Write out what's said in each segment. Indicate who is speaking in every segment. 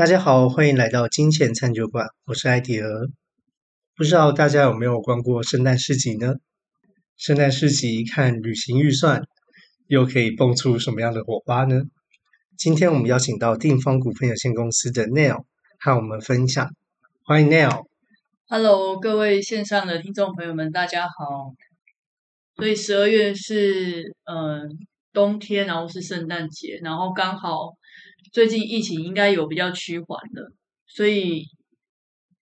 Speaker 1: 大家好，欢迎来到金钱餐酒馆，我是艾迪尔。不知道大家有没有逛过圣诞市集呢？圣诞市集看旅行预算，又可以蹦出什么样的火花呢？今天我们邀请到定方股份有限公司的 Neil 和我们分享，欢迎 Neil。
Speaker 2: Hello，各位线上的听众朋友们，大家好。所以十二月是呃冬天，然后是圣诞节，然后刚好最近疫情应该有比较趋缓了，所以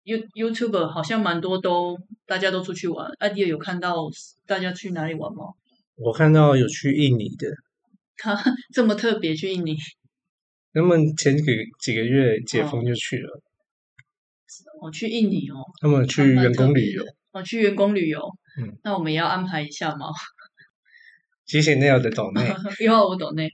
Speaker 2: You YouTuber 好像蛮多都大家都出去玩。艾迪尔有看到大家去哪里玩吗？
Speaker 1: 我看到有去印尼的，
Speaker 2: 他 这么特别去印尼，
Speaker 1: 那么前几个几个月解封就去了，
Speaker 2: 我、去印尼哦，
Speaker 1: 他们去员工旅游。
Speaker 2: 哦，去员工旅游，
Speaker 1: 嗯，
Speaker 2: 那我们也要安排一下吗？
Speaker 1: 谢谢 Neil 的抖内，
Speaker 2: 因为我懂内，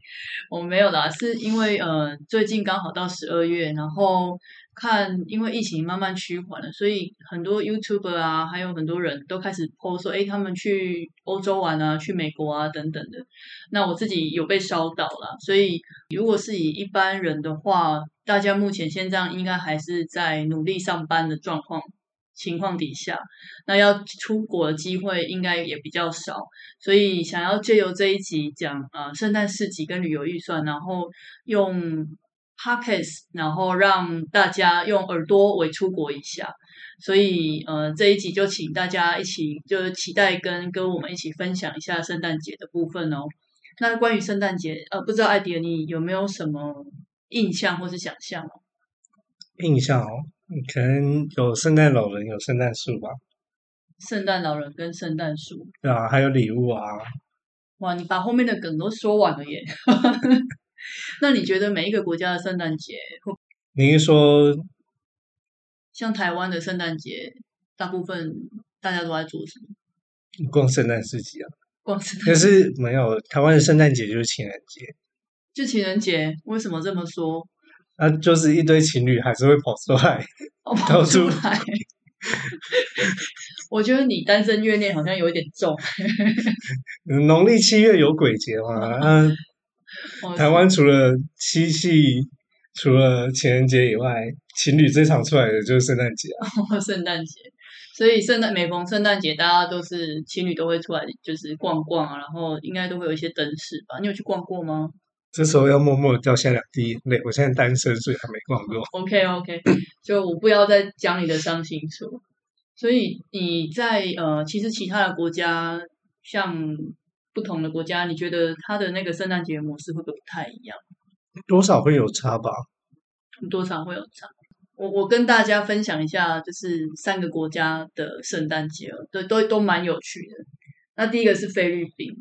Speaker 2: 我没有啦，是因为呃最近刚好到十二月，然后看因为疫情慢慢趋缓了，所以很多 YouTube 啊，还有很多人都开始 po 说，诶，他们去欧洲玩啊，去美国啊等等的。那我自己有被烧到啦，所以如果是以一般人的话，大家目前现在应该还是在努力上班的状况。情况底下，那要出国的机会应该也比较少，所以想要借由这一集讲呃圣诞市集跟旅游预算，然后用 podcast，然后让大家用耳朵为出国一下，所以呃这一集就请大家一起就是期待跟跟我们一起分享一下圣诞节的部分哦。那关于圣诞节，呃，不知道艾迪你有没有什么印象或是想象哦？
Speaker 1: 印象哦。可能有圣诞老人，有圣诞树吧。
Speaker 2: 圣诞老人跟圣诞树，
Speaker 1: 对啊，还有礼物啊。
Speaker 2: 哇，你把后面的梗都说完了耶！那你觉得每一个国家的圣诞节，
Speaker 1: 你是说
Speaker 2: 像台湾的圣诞节，大部分大家都在做什么？
Speaker 1: 逛圣诞市集啊？
Speaker 2: 逛圣诞？
Speaker 1: 可是没有，台湾的圣诞节就是情人节。
Speaker 2: 就情人节？为什么这么说？
Speaker 1: 啊，就是一堆情侣还是会跑出来，
Speaker 2: 跑出来。我觉得你单身月念好像有一点重。
Speaker 1: 农历七月有鬼节嘛？台湾除了七夕、除了情人节以外，情侣最常出来的就是圣诞节啊。
Speaker 2: 圣诞节，所以圣诞每逢圣诞节，大家都是情侣都会出来，就是逛逛啊，然后应该都会有一些灯饰吧？你有去逛过吗？
Speaker 1: 这时候要默默地掉下两滴眼泪。我现在单身，所以还没逛过。
Speaker 2: OK OK，就我不要再讲你的伤心处。所以你在呃，其实其他的国家，像不同的国家，你觉得它的那个圣诞节模式会不会不太一样？
Speaker 1: 多少会有差吧？
Speaker 2: 多少会有差。我我跟大家分享一下，就是三个国家的圣诞节，对，都都蛮有趣的。那第一个是菲律宾，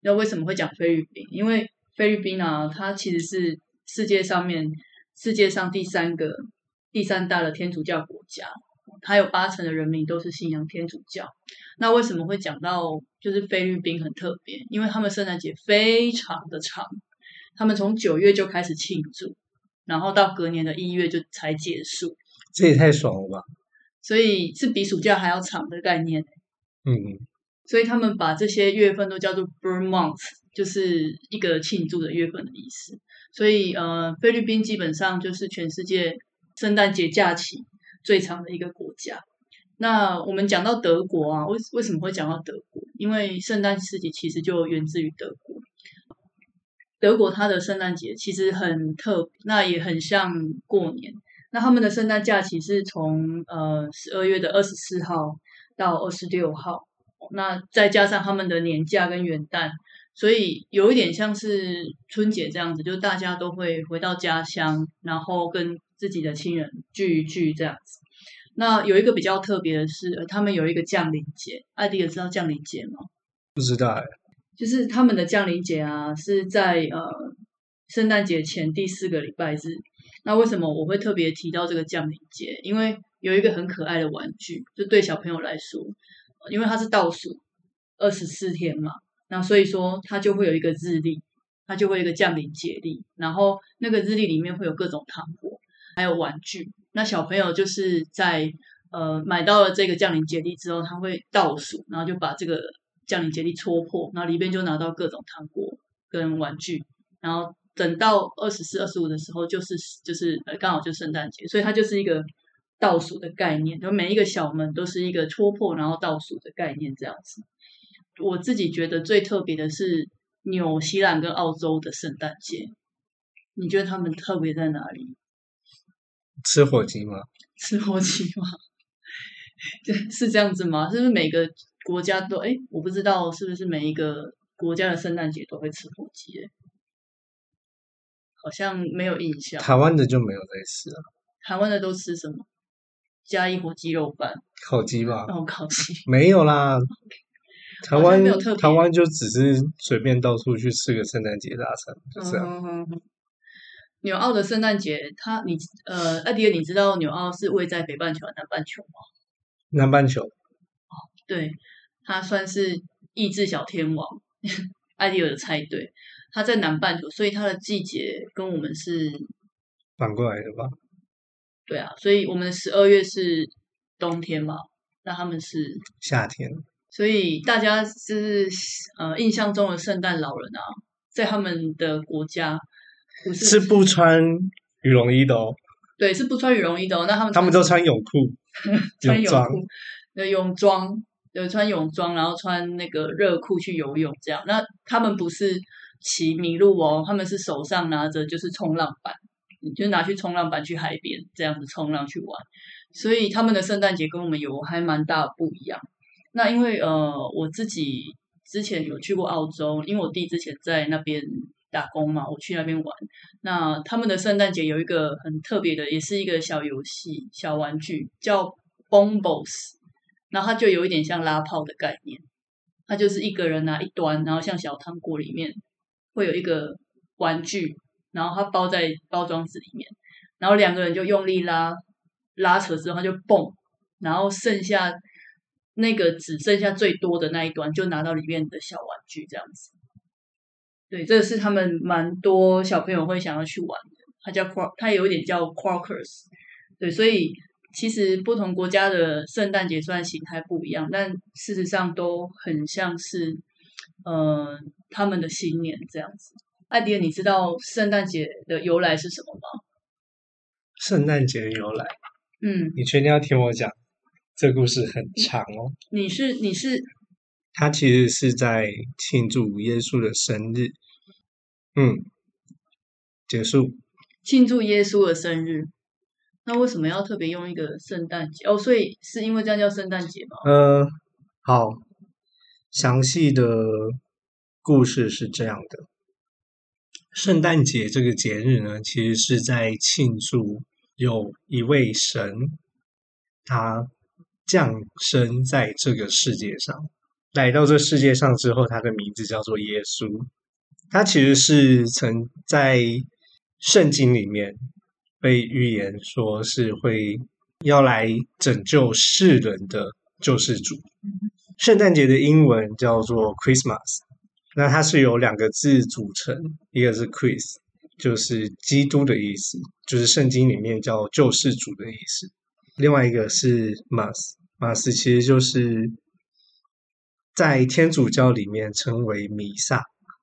Speaker 2: 那为什么会讲菲律宾？因为菲律宾啊，它其实是世界上面世界上第三个第三大的天主教国家，它有八成的人民都是信仰天主教。那为什么会讲到就是菲律宾很特别？因为他们圣诞节非常的长，他们从九月就开始庆祝，然后到隔年的一月就才结束，
Speaker 1: 这也太爽了吧！
Speaker 2: 所以是比暑假还要长的概念。
Speaker 1: 嗯，
Speaker 2: 所以他们把这些月份都叫做 Burn Month，就是一个庆祝的月份的意思。所以呃，菲律宾基本上就是全世界圣诞节假期最长的一个国家。那我们讲到德国啊，为为什么会讲到德国？因为圣诞市集其实就源自于德国。德国它的圣诞节其实很特别，那也很像过年。那他们的圣诞假期是从呃十二月的二十四号到二十六号，那再加上他们的年假跟元旦，所以有一点像是春节这样子，就是大家都会回到家乡，然后跟自己的亲人聚一聚这样子。那有一个比较特别的是，呃他们有一个降临节，艾迪尔知道降临节吗？
Speaker 1: 不知道哎。
Speaker 2: 就是他们的降临节啊，是在呃圣诞节前第四个礼拜日。那为什么我会特别提到这个降临节？因为有一个很可爱的玩具，就对小朋友来说，因为它是倒数二十四天嘛，那所以说它就会有一个日历，它就会有一个降临节历，然后那个日历里面会有各种糖果，还有玩具。那小朋友就是在呃买到了这个降临节历之后，他会倒数，然后就把这个降临节历戳破，然后里边就拿到各种糖果跟玩具，然后等到二十四、二十五的时候，就是就是呃刚好就圣诞节，所以它就是一个倒数的概念，就每一个小门都是一个戳破然后倒数的概念这样子。我自己觉得最特别的是纽西兰跟澳洲的圣诞节，你觉得他们特别在哪里？
Speaker 1: 吃火鸡吗？
Speaker 2: 吃火鸡吗？对，是这样子吗？是不是每个国家都？哎，我不知道是不是每一个国家的圣诞节都会吃火鸡？哎，好像没有印象。
Speaker 1: 台湾的就没有在吃啊。
Speaker 2: 台湾的都吃什么？加一火鸡肉饭。
Speaker 1: 烤鸡吧。
Speaker 2: 哦，烤鸡。
Speaker 1: 没有啦。台湾台湾就只是随便到处去吃个圣诞节大餐，就这样。
Speaker 2: 嗯哼哼纽澳的圣诞节，它你呃，艾迪尔，你知道纽澳是位在北半球还是南半球吗？
Speaker 1: 南半球
Speaker 2: 对，它算是意志小天王，艾迪尔的猜对，它在南半球，所以它的季节跟我们是，
Speaker 1: 反过来的吧？
Speaker 2: 对啊，所以我们十二月是冬天嘛，那他们是，
Speaker 1: 夏天
Speaker 2: 所以大家就是呃印象中的圣诞老人啊，在他们的国家不是
Speaker 1: 是不穿羽绒衣的哦，
Speaker 2: 对，是不穿羽绒衣的哦，那他们
Speaker 1: 他们都穿泳裤、
Speaker 2: 穿泳
Speaker 1: 装。
Speaker 2: 裤，对泳装，有穿泳装，然后穿那个热裤去游泳这样。那他们不是骑麋鹿哦，他们是手上拿着就是冲浪板，你就拿去冲浪板去海边这样子冲浪去玩。所以他们的圣诞节跟我们有还蛮大的不一样。那因为呃我自己之前有去过澳洲，因为我弟之前在那边打工嘛，我去那边玩。那他们的圣诞节有一个很特别的，也是一个小游戏、小玩具，叫 Bombos。然后它就有一点像拉炮的概念，它就是一个人拿一端，然后像小糖果里面会有一个玩具，然后它包在包装纸里面，然后两个人就用力拉，拉扯之后它就蹦，然后剩下那个只剩下最多的那一端就拿到里面的小玩具这样子。对，这个是他们蛮多小朋友会想要去玩的，它叫 Quar，它有一点叫 Quarkers。对，所以其实不同国家的圣诞节虽然形态不一样，但事实上都很像是，呃，他们的新年这样子。艾迪尔，你知道圣诞节的由来是什么吗？
Speaker 1: 圣诞节的由来，
Speaker 2: 嗯，
Speaker 1: 你确定要听我讲？这故事很长哦。
Speaker 2: 你是你是
Speaker 1: 他其实是在庆祝耶稣的生日。嗯，结束。
Speaker 2: 庆祝耶稣的生日，那为什么要特别用一个圣诞节？哦，所以是因为这样叫圣诞节吗？
Speaker 1: 呃，好，详细的故事是这样的：圣诞节这个节日呢，其实是在庆祝有一位神，他降生在这个世界上，来到这世界上之后，他的名字叫做耶稣。他其实是曾在圣经里面被预言说是会要来拯救世人的救世主。圣诞节的英文叫做 Christmas，那它是由两个字组成，一个是 Christ，就是基督的意思，就是圣经里面叫救世主的意思；另外一个是 Mas，Mas 其实就是在天主教里面称为弥撒。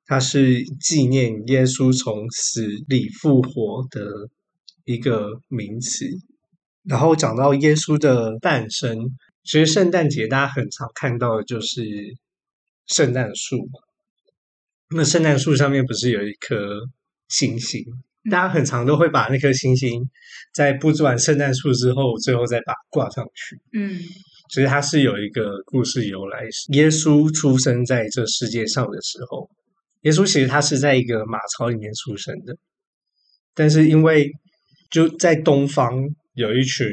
Speaker 1: 它是纪念耶稣从死里复活的一个名词。然后讲到耶稣的诞生，其实圣诞节大家很常看到的就是圣诞树。那圣诞树上面不是有一颗星星？大家很常都会把那颗星星在布置完圣诞树之后，最后再把它挂上去。
Speaker 2: 嗯。
Speaker 1: 其实它是有一个故事由来，耶稣出生在这世界上的时候。耶稣其实他是在一个马槽里面出生的，但是因为就在东方有一群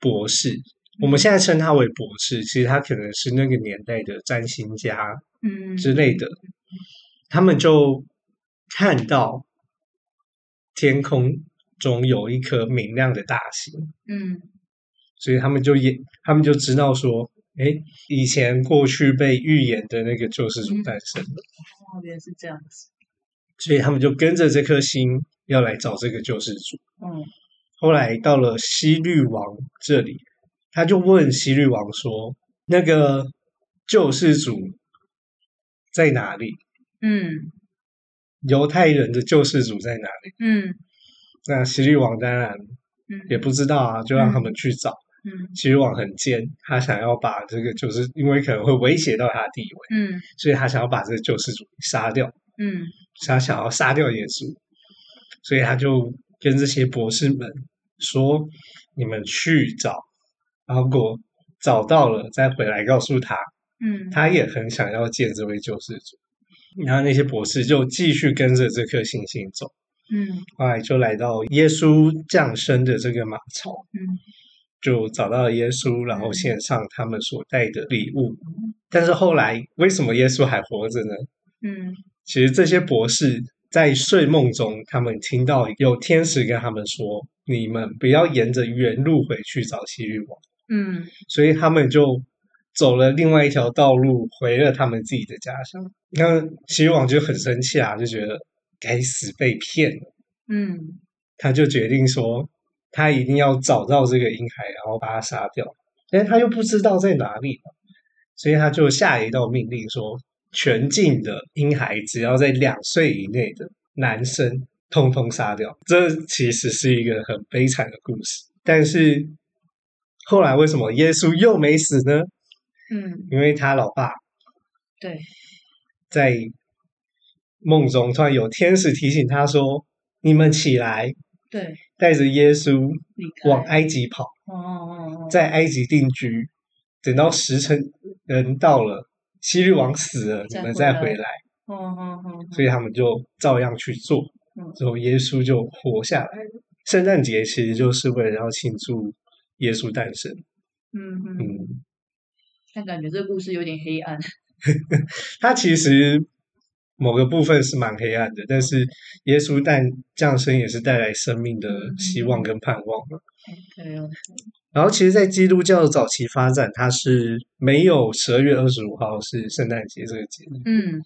Speaker 1: 博士，我们现在称他为博士，其实他可能是那个年代的占星家
Speaker 2: 嗯。
Speaker 1: 之类的，他们就看到天空中有一颗明亮的大星，
Speaker 2: 嗯
Speaker 1: 所以他们就也他们就知道说，哎，以前过去被预言的那个救世主诞生了。
Speaker 2: 哦，原来是这样子。
Speaker 1: 所以他们就跟着这颗星要来找这个救世主。
Speaker 2: 嗯
Speaker 1: 后来到了西律王这里，他就问西律王说：“那个救世主在哪里
Speaker 2: 嗯？”
Speaker 1: 犹太人的救世主在哪里。
Speaker 2: 嗯
Speaker 1: 那希律王当然
Speaker 2: 嗯
Speaker 1: 也不知道啊，就让他们去找。
Speaker 2: 嗯
Speaker 1: 希律王很奸，他想要把这个就是因为可能会威胁到他的地位，
Speaker 2: 嗯
Speaker 1: 所以他想要把这个救世主杀掉，
Speaker 2: 嗯
Speaker 1: 他想要杀掉耶稣，所以他就跟这些博士们说：“你们去找，然后如果找到了再回来告诉他。”
Speaker 2: 嗯，
Speaker 1: 他也很想要见这位救世主。然后那些博士就继续跟着这颗星星走，
Speaker 2: 嗯
Speaker 1: 后来就来到耶稣降生的这个马槽，
Speaker 2: 嗯
Speaker 1: 就找到了耶稣，然后献上他们所带的礼物。但是后来为什么耶稣还活着呢？
Speaker 2: 嗯
Speaker 1: 其实这些博士在睡梦中，他们听到有天使跟他们说：“你们不要沿着原路回去找西律王。”
Speaker 2: 嗯
Speaker 1: 所以他们就走了另外一条道路，回了他们自己的家乡。那希律王就很生气啊，就觉得该死被骗了，
Speaker 2: 嗯
Speaker 1: 他就决定说，他一定要找到这个婴孩，然后把他杀掉。但是他又不知道在哪里，所以他就下一道命令说，全境的婴孩只要在两岁以内的男生，通通杀掉。这其实是一个很悲惨的故事，但是后来为什么耶稣又没死呢？
Speaker 2: 嗯，
Speaker 1: 因为他老爸
Speaker 2: 对，
Speaker 1: 在梦中突然有天使提醒他说：“你们起来，
Speaker 2: 对，
Speaker 1: 带着耶稣往埃及跑，
Speaker 2: 哦哦哦，
Speaker 1: 在埃及定居。等到时辰人到了，希律王死了，你们
Speaker 2: 再回来。哦哦哦，
Speaker 1: 所以他们就照样去做
Speaker 2: 嗯，
Speaker 1: 之后耶稣就活下来了。圣诞节其实就是为了要庆祝耶稣诞生。
Speaker 2: 嗯嗯，
Speaker 1: 嗯，
Speaker 2: 但感觉这个故事有点黑暗。
Speaker 1: 它其实某个部分是蛮黑暗的，但是耶稣诞降生也是带来生命的希望跟盼望嘛。然后，其实，在基督教的早期发展，它是没有十二月二十五号是圣诞节这个节日。
Speaker 2: 嗯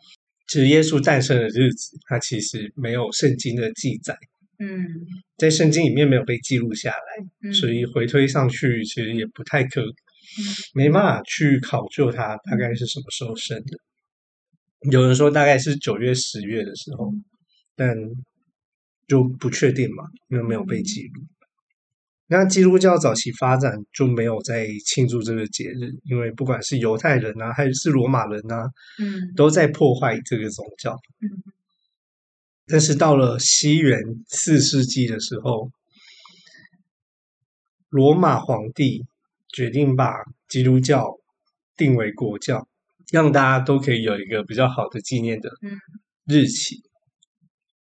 Speaker 1: 其实耶稣诞生的日子，它其实没有圣经的记载，
Speaker 2: 嗯
Speaker 1: 在圣经里面没有被记录下来，
Speaker 2: 嗯，
Speaker 1: 所以回推上去其实也不太可，没办法去考究它大概是什么时候生的。有人说大概是九月、十月的时候，但就不确定嘛，因为没有被记录。那基督教早期发展就没有在庆祝这个节日，因为不管是犹太人啊，还是罗马人啊，
Speaker 2: 嗯
Speaker 1: 都在破坏这个宗教。
Speaker 2: 嗯
Speaker 1: 但是到了西元四世纪的时候，罗马皇帝决定把基督教定为国教，让大家都可以有一个比较好的纪念的
Speaker 2: 嗯
Speaker 1: 日期。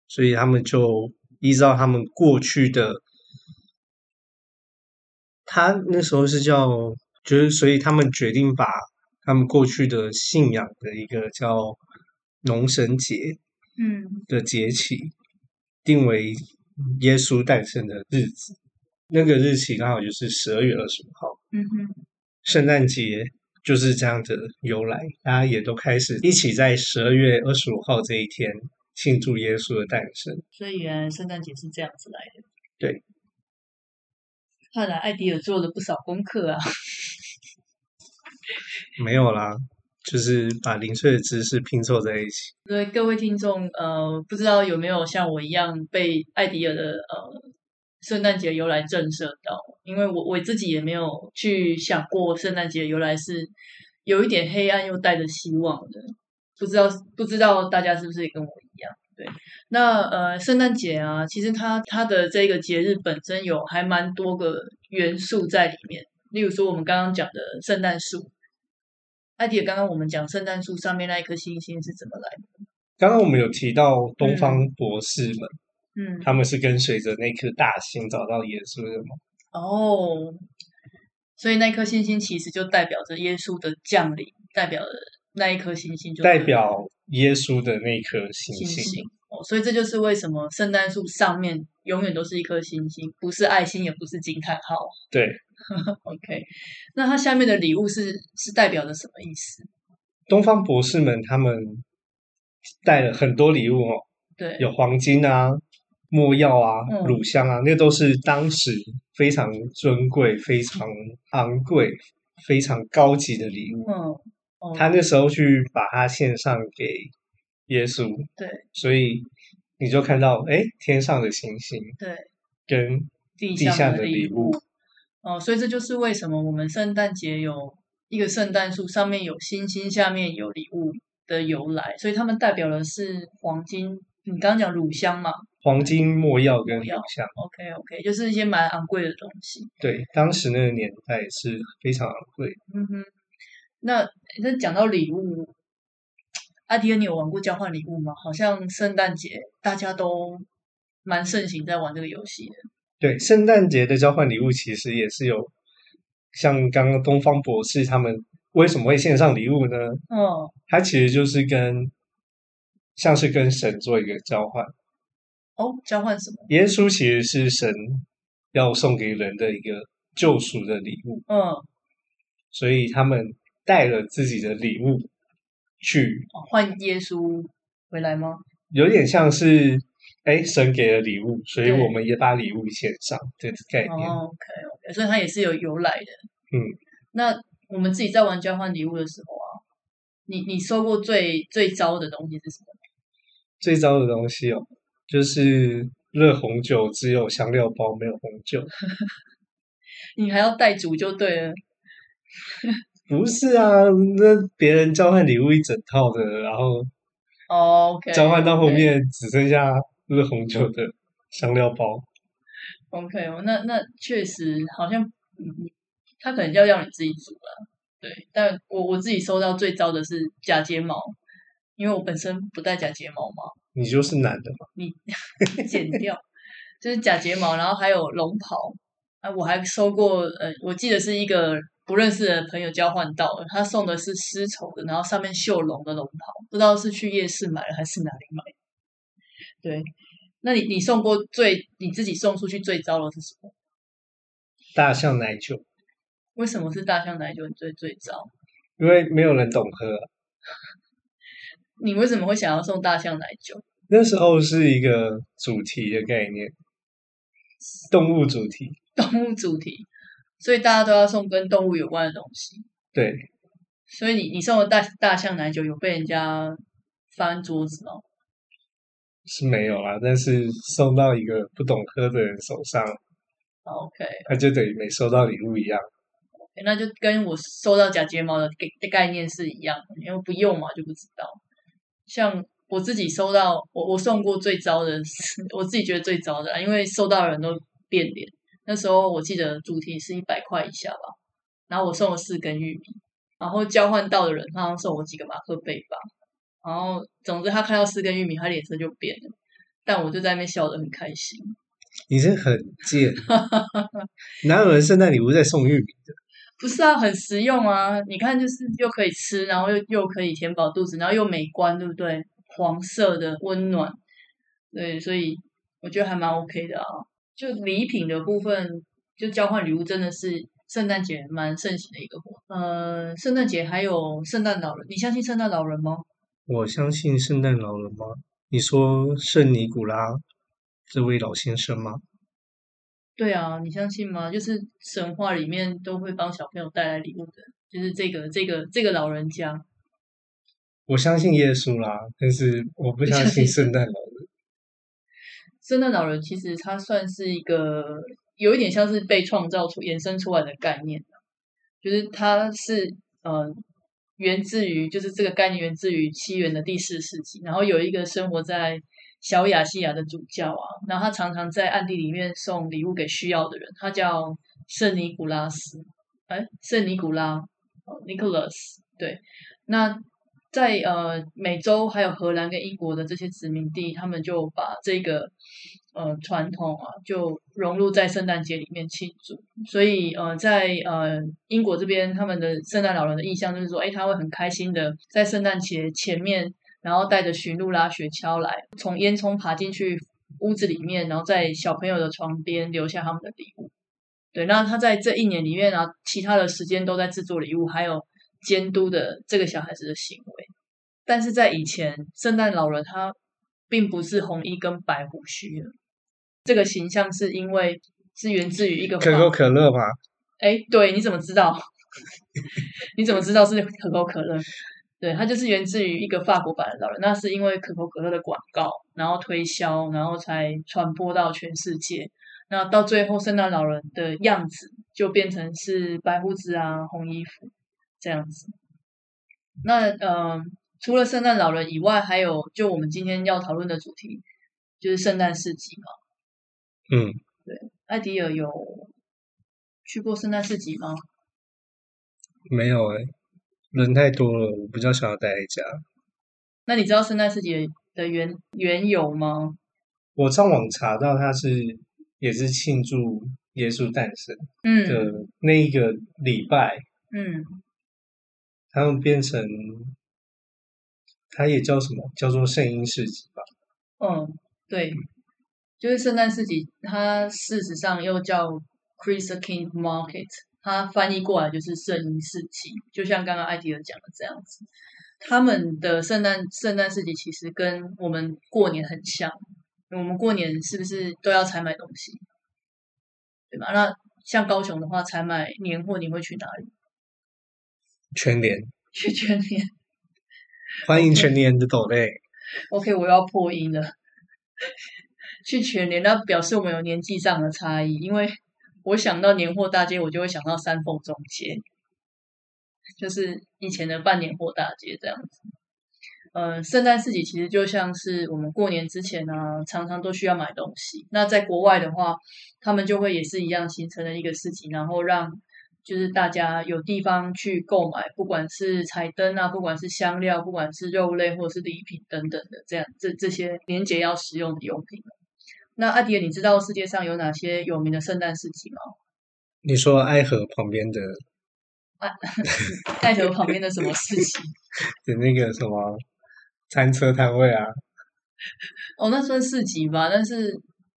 Speaker 1: 所以他们就依照他们过去的，他那时候是叫，就是所以他们决定把他们过去的信仰的一个叫农神节
Speaker 2: 嗯
Speaker 1: 的节气定为耶稣诞生的日子，那个日期刚好就是十二月二十五号，
Speaker 2: 嗯哼
Speaker 1: 圣诞节就是这样的由来，大家也都开始一起在十二月二十五号这一天庆祝耶稣的诞生。
Speaker 2: 所以原来圣诞节是这样子来的。
Speaker 1: 对，
Speaker 2: 看来艾迪尔做了不少功课啊。
Speaker 1: 没有啦，就是把零碎的知识拼凑在一起。
Speaker 2: 所以各位听众，呃，不知道有没有像我一样被艾迪尔的呃圣诞节由来震慑到？因为我我自己也没有去想过圣诞节由来是有一点黑暗又带着希望的。不知道不知道大家是不是也跟我一样？对，那呃，圣诞节啊，其实它它的这个节日本身有还蛮多个元素在里面。例如说，我们刚刚讲的圣诞树，艾迪刚刚我们讲圣诞树上面那一颗星星是怎么来的？
Speaker 1: 刚刚我们有提到东方博士们，
Speaker 2: 嗯，
Speaker 1: 他们是跟随着那颗大星找到耶稣的吗？
Speaker 2: 哦，所以那颗星星其实就代表着耶稣的降临，代表了那一颗星星就
Speaker 1: 代表耶稣的那颗星
Speaker 2: 星
Speaker 1: 星。
Speaker 2: 星。哦，所以这就是为什么圣诞树上面永远都是一颗星星，不是爱心，也不是惊叹号。
Speaker 1: 对，
Speaker 2: OK，那它下面的礼物是是代表着什么意思？
Speaker 1: 东方博士们他们带了很多礼物哦，
Speaker 2: 对，
Speaker 1: 有黄金啊、没药啊、
Speaker 2: 嗯
Speaker 1: 乳香啊，那都是当时非常尊贵、非常昂贵、非常高级的礼物。
Speaker 2: 嗯，哦
Speaker 1: 他那时候去把它献上给耶稣，
Speaker 2: 对，
Speaker 1: 所以你就看到哎天上的星星
Speaker 2: 对，
Speaker 1: 跟
Speaker 2: 地
Speaker 1: 地下的
Speaker 2: 礼
Speaker 1: 物。
Speaker 2: 哦，所以这就是为什么我们圣诞节有一个圣诞树，上面有星星，下面有礼物的由来。所以他们代表的是黄金。你刚刚讲乳香嘛
Speaker 1: 黄金、墨药跟乳香
Speaker 2: ，？OK OK，就是一些蛮昂贵的东西。
Speaker 1: 对，当时那个年代是非常昂贵。
Speaker 2: 嗯哼，那那讲到礼物，阿迪恩，你有玩过交换礼物吗？好像圣诞节大家都蛮盛行在玩这个游戏的。
Speaker 1: 对，圣诞节的交换礼物其实也是有，像刚刚东方博士他们为什么会献上礼物呢？
Speaker 2: 嗯，
Speaker 1: 它其实就是跟像是跟神做一个交换。
Speaker 2: 哦，交换什么？
Speaker 1: 耶稣其实是神要送给人的一个救赎的礼物，
Speaker 2: 嗯，
Speaker 1: 所以他们带了自己的礼物去，
Speaker 2: 哦换耶稣回来吗？
Speaker 1: 有点像是哎神给了礼物，所以我们也把礼物献上这个概念。
Speaker 2: 哦，OK OK，所以它也是有由来的。
Speaker 1: 嗯，
Speaker 2: 那我们自己在玩交换礼物的时候啊，你你收过最最糟的东西是什么？
Speaker 1: 最糟的东西哦，就是热红酒只有香料包没有红酒。
Speaker 2: 你还要带煮就对了。
Speaker 1: 不是啊，那别人交换礼物一整套的，然后
Speaker 2: 哦 OK，
Speaker 1: 交换到后面只剩下热红酒的香料包。
Speaker 2: OK 哦，那那确实好像，嗯，他可能要让你自己煮了，对。但我我自己收到最糟的是假睫毛，因为我本身不戴假睫毛嘛，
Speaker 1: 你就是男的嘛？
Speaker 2: 你剪掉，就是假睫毛，然后还有龙袍啊，我还收过，呃，我记得是一个不认识的朋友交换到的，他送的是丝绸的，然后上面绣龙的龙袍，不知道是去夜市买的还是哪里买的。对，那你你送过最你自己送出去最糟的是什么？
Speaker 1: 大象奶酒，
Speaker 2: 为什么是大象奶酒最最糟？
Speaker 1: 因为没有人懂喝啊、
Speaker 2: 你为什么会想要送大象奶酒？
Speaker 1: 那时候是一个主题的概念，动物主题。
Speaker 2: 动物主题，所以大家都要送跟动物有关的东西。
Speaker 1: 对，
Speaker 2: 所以你你送的大大象奶酒有被人家翻桌子吗？
Speaker 1: 是没有啦，但是送到一个不懂喝的人手上
Speaker 2: ，OK，
Speaker 1: 他就等于没收到礼物一样。
Speaker 2: 那就跟我收到假睫毛的概的概念是一样的，因为不用嘛就不知道。像我自己收到，我我送过最糟的，我自己觉得最糟的，因为收到的人都变脸。那时候我记得主题是一百块以下吧，然后我送了四根玉米，然后交换到的人他好像送我几个马克杯吧，然后总之他看到四根玉米，他脸色就变了，但我就在那边笑得很开心。
Speaker 1: 你这很贱，哪有人圣诞礼物在送玉米的？
Speaker 2: 不是啊，很实用啊！你看，就是又可以吃，然后又又可以填饱肚子，然后又美观，对不对？黄色的温暖，对，所以我觉得还蛮 OK 的啊。就礼品的部分，就交换礼物真的是圣诞节蛮盛行的一个活。呃，圣诞节还有圣诞老人，你相信圣诞老人吗？
Speaker 1: 我相信圣诞老人吗？你说圣尼古拉这位老先生吗？
Speaker 2: 对啊，你相信吗？就是神话里面都会帮小朋友带来礼物的，就是这个这个这个老人家。
Speaker 1: 我相信耶稣啦，但是我不相信圣诞老人。
Speaker 2: 圣诞老人其实他算是一个有一点像是被创造出、衍生出来的概念，就是它是呃源自于，就是这个概念源自于西元的第四世纪，然后有一个生活在小亚细亚的主教啊，然后他常常在暗地里面送礼物给需要的人，他叫圣尼古拉斯，哎，圣尼古拉，Nicholas，对，那。在呃美洲还有荷兰跟英国的这些殖民地，他们就把这个呃传统啊，就融入在圣诞节里面庆祝。所以呃，在呃英国这边，他们的圣诞老人的印象就是说，哎，他会很开心的在圣诞节前面，然后带着驯鹿拉、雪橇来，从烟囱爬进去屋子里面，然后在小朋友的床边留下他们的礼物。对，那他在这一年里面啊，其他的时间都在制作礼物，还有。监督的这个小孩子的行为，但是在以前，圣诞老人他并不是红衣跟白胡须的，这个形象是因为是源自于一个
Speaker 1: 可口可乐吧？
Speaker 2: 哎，对，你怎么知道？你怎么知道是可口可乐？对，它就是源自于一个法国版的老人，那是因为可口可乐的广告，然后推销，然后才传播到全世界。那到最后，圣诞老人的样子就变成是白胡子啊、红衣服这样子。那呃，除了圣诞老人以外，还有就我们今天要讨论的主题就是圣诞市集嘛。
Speaker 1: 嗯，
Speaker 2: 对，艾迪尔有去过圣诞市集吗？
Speaker 1: 没有哎、人太多了，我比较想要待在家。
Speaker 2: 那你知道圣诞市集的缘缘由吗？
Speaker 1: 我上网查到它是也是庆祝耶稣诞生
Speaker 2: 嗯
Speaker 1: 的那一个礼拜，
Speaker 2: 嗯，
Speaker 1: 他们变成它也叫什么？叫做圣婴市集吧？
Speaker 2: 嗯，对，就是圣诞市集，它事实上又叫 Christ King Market，它翻译过来就是圣婴市集，就像刚刚艾迪尔讲的这样子。他们的圣诞圣诞市集其实跟我们过年很像，我们过年是不是都要采买东西，对吧？那像高雄的话，采买年货你会去哪里？
Speaker 1: 全联，
Speaker 2: 去全联。
Speaker 1: 欢迎全联的抖类。
Speaker 2: OK，我要破音了。去全联，那表示我们有年纪上的差异。因为我想到年货大街，我就会想到三凤中街，就是以前的办年货大街这样子。呃，圣诞市集其实就像是我们过年之前呢、常常都需要买东西。那在国外的话，他们就会也是一样形成了一个市集，然后让就是大家有地方去购买，不管是彩灯啊，不管是香料，不管是肉类或是礼品等等的，这样这这些年节要使用的用品。那阿迪，你知道世界上有哪些有名的圣诞市集吗？
Speaker 1: 你说爱河旁边的
Speaker 2: 爱河旁边的什么市集？
Speaker 1: 的那个什么餐车摊位啊？
Speaker 2: 哦，那算市集吧，但是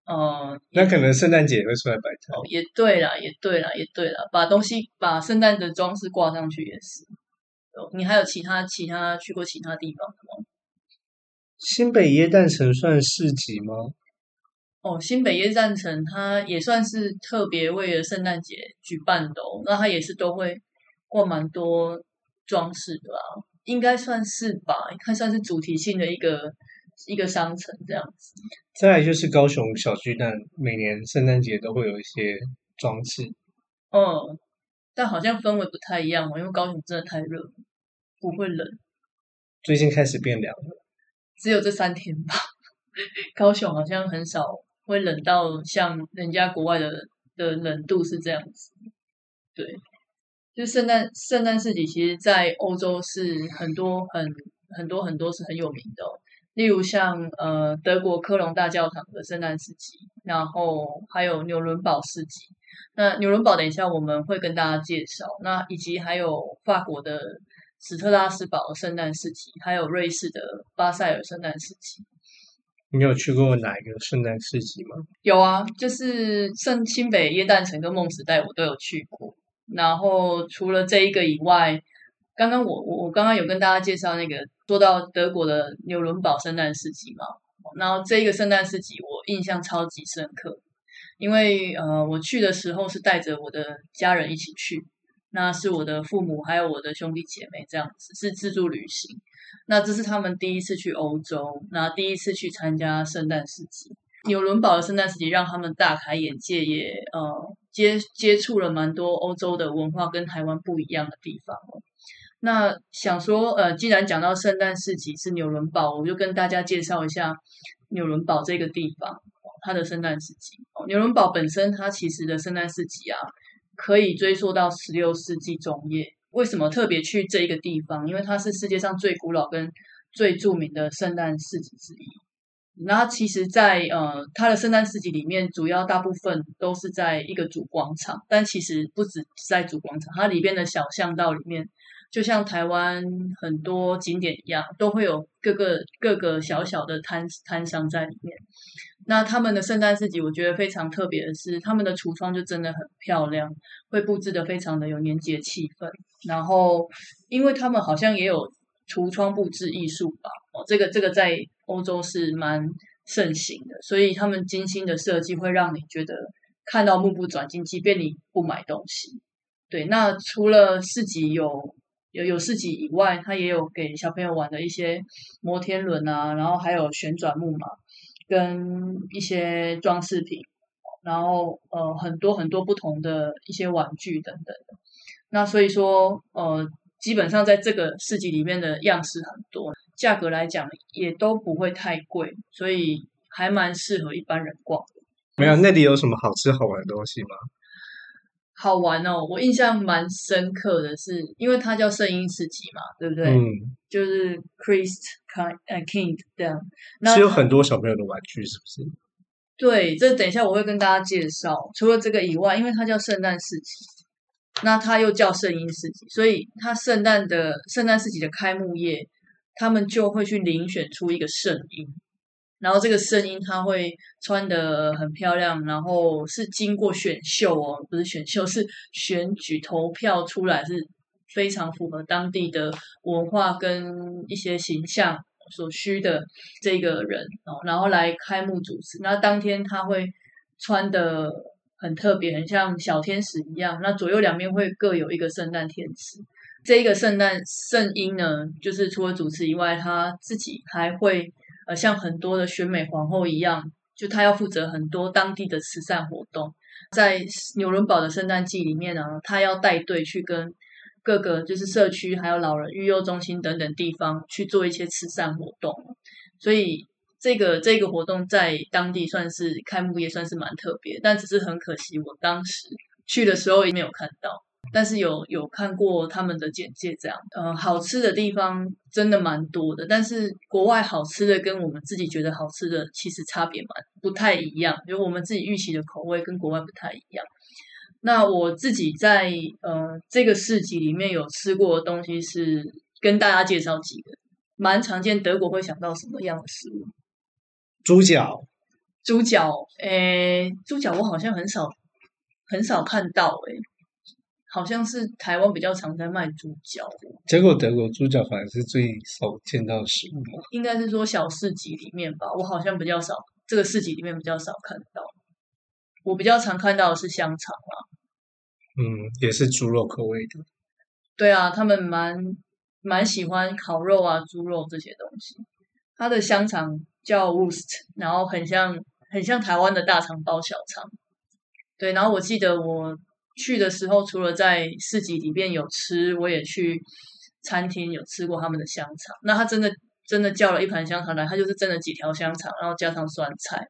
Speaker 2: 呃，
Speaker 1: 那可能圣诞节也会出来摆摊。
Speaker 2: 哦，也对啦，也对啦，也对啦，把东西把圣诞的装饰挂上去也是。哦，你还有其他其他去过其他地方的吗？
Speaker 1: 新北耶诞城算市集吗？
Speaker 2: 哦，新北夜战城它也算是特别为了圣诞节举办的哦，那它也是都会挂蛮多装饰的啦，应该算是吧，它算是主题性的一个一个商城这样子。
Speaker 1: 再来就是高雄小巨蛋，每年圣诞节都会有一些装饰。
Speaker 2: 嗯，但好像氛围不太一样哦，因为高雄真的太热了，不会冷，
Speaker 1: 最近开始变凉了，
Speaker 2: 只有这三天吧。高雄好像很少会冷到像人家国外的的冷度是这样子。对，就圣诞圣诞市集，其实在欧洲是很多很很多很多是很有名的、例如像呃德国科隆大教堂的圣诞市集，然后还有纽伦堡市集。那纽伦堡等一下我们会跟大家介绍，那以及还有法国的史特拉斯堡圣诞市集，还有瑞士的巴塞尔圣诞市集。
Speaker 1: 你有去过哪一个圣诞市集吗？
Speaker 2: 有啊，就是圣清北耶诞城跟梦时代我都有去过。然后除了这一个以外，刚刚我我我刚刚有跟大家介绍那个说到德国的纽伦堡圣诞市集嘛，然后这一个圣诞市集我印象超级深刻，因为呃我去的时候是带着我的家人一起去，那是我的父母还有我的兄弟姐妹这样子是自助旅行，那这是他们第一次去欧洲，那第一次去参加圣诞市集。纽伦堡的圣诞市集让他们大开眼界，也呃接接触了蛮多欧洲的文化跟台湾不一样的地方。那想说，呃，既然讲到圣诞市集是纽伦堡，我就跟大家介绍一下纽伦堡这个地方，它的圣诞市集。哦，纽伦堡本身它其实的圣诞市集啊，可以追溯到十六世纪中叶。为什么特别去这一个地方？因为它是世界上最古老跟最著名的圣诞市集之一。那其实在，呃，它的圣诞市集里面，主要大部分都是在一个主广场，但其实不止在主广场，它里边的小巷道里面，就像台湾很多景点一样，都会有各个各个小小的摊摊商在里面。那他们的圣诞市集，我觉得非常特别的是，他们的橱窗就真的很漂亮，会布置的非常的有年节气氛。然后，因为他们好像也有橱窗布置艺术吧，哦，这个这个在欧洲是蛮盛行的，所以他们精心的设计会让你觉得看到目不转睛，即便你不买东西。对，那除了市集有有有市集以外，它也有给小朋友玩的一些摩天轮啊，然后还有旋转木马跟一些装饰品，然后呃很多很多不同的一些玩具等等的。那所以说呃基本上在这个市集里面的样式很多，价格来讲也都不会太贵，所以还蛮适合一般人逛。
Speaker 1: 没有，那里有什么好吃好玩的东西吗？
Speaker 2: 好玩哦！我印象蛮深刻的是，因为它叫圣婴市集嘛，对不对？
Speaker 1: 嗯，
Speaker 2: 就是 Christ Kind 呃 King 这样。
Speaker 1: 是有很多小朋友的玩具，是不是？
Speaker 2: 对，这等一下我会跟大家介绍。除了这个以外，因为它叫圣诞市集，那它又叫圣婴市集，所以它圣诞的圣诞市集的开幕夜，他们就会去遴选出一个圣婴。然后这个声音他会穿的很漂亮，然后是经过选秀哦，不是选秀，是选举投票出来，是非常符合当地的文化跟一些形象所需的这个人哦，然后来开幕主持。那当天他会穿的很特别，很像小天使一样。那左右两边会各有一个圣诞天使。这一个圣诞圣婴呢，就是除了主持以外，他自己还会。呃，像很多的选美皇后一样，就她要负责很多当地的慈善活动。在纽伦堡的圣诞季里面呢，她要带队去跟各个就是社区、还有老人育幼中心等等地方去做一些慈善活动。所以这个这个活动在当地算是开幕也算是蛮特别，但只是很可惜，我当时去的时候也没有看到。但是有有看过他们的简介，这样，呃，好吃的地方真的蛮多的。但是国外好吃的跟我们自己觉得好吃的其实差别蛮不太一样，就我们自己预期的口味跟国外不太一样。那我自己在呃这个市集里面有吃过的东西是跟大家介绍几个，蛮常见。德国会想到什么样的食物？
Speaker 1: 猪脚，
Speaker 2: 猪脚，诶，猪脚我好像很少很少看到，诶。好像是台湾比较常在卖猪脚，
Speaker 1: 结果德国猪脚反而是最少见到的食物嘛？
Speaker 2: 应该是说小市集里面吧，我好像比较少，这个市集里面比较少看到。我比较常看到的是香肠啊，
Speaker 1: 嗯，也是猪肉口味的。
Speaker 2: 对啊，他们蛮蛮喜欢烤肉啊，猪肉这些东西。它的香肠叫 Wurst，然后很像很像台湾的大肠包小肠。对，然后我记得我。去的时候，除了在市集里面有吃，我也去餐厅有吃过他们的香肠。那他真的真的叫了一盘香肠来，他就是真的几条香肠，然后加上酸菜，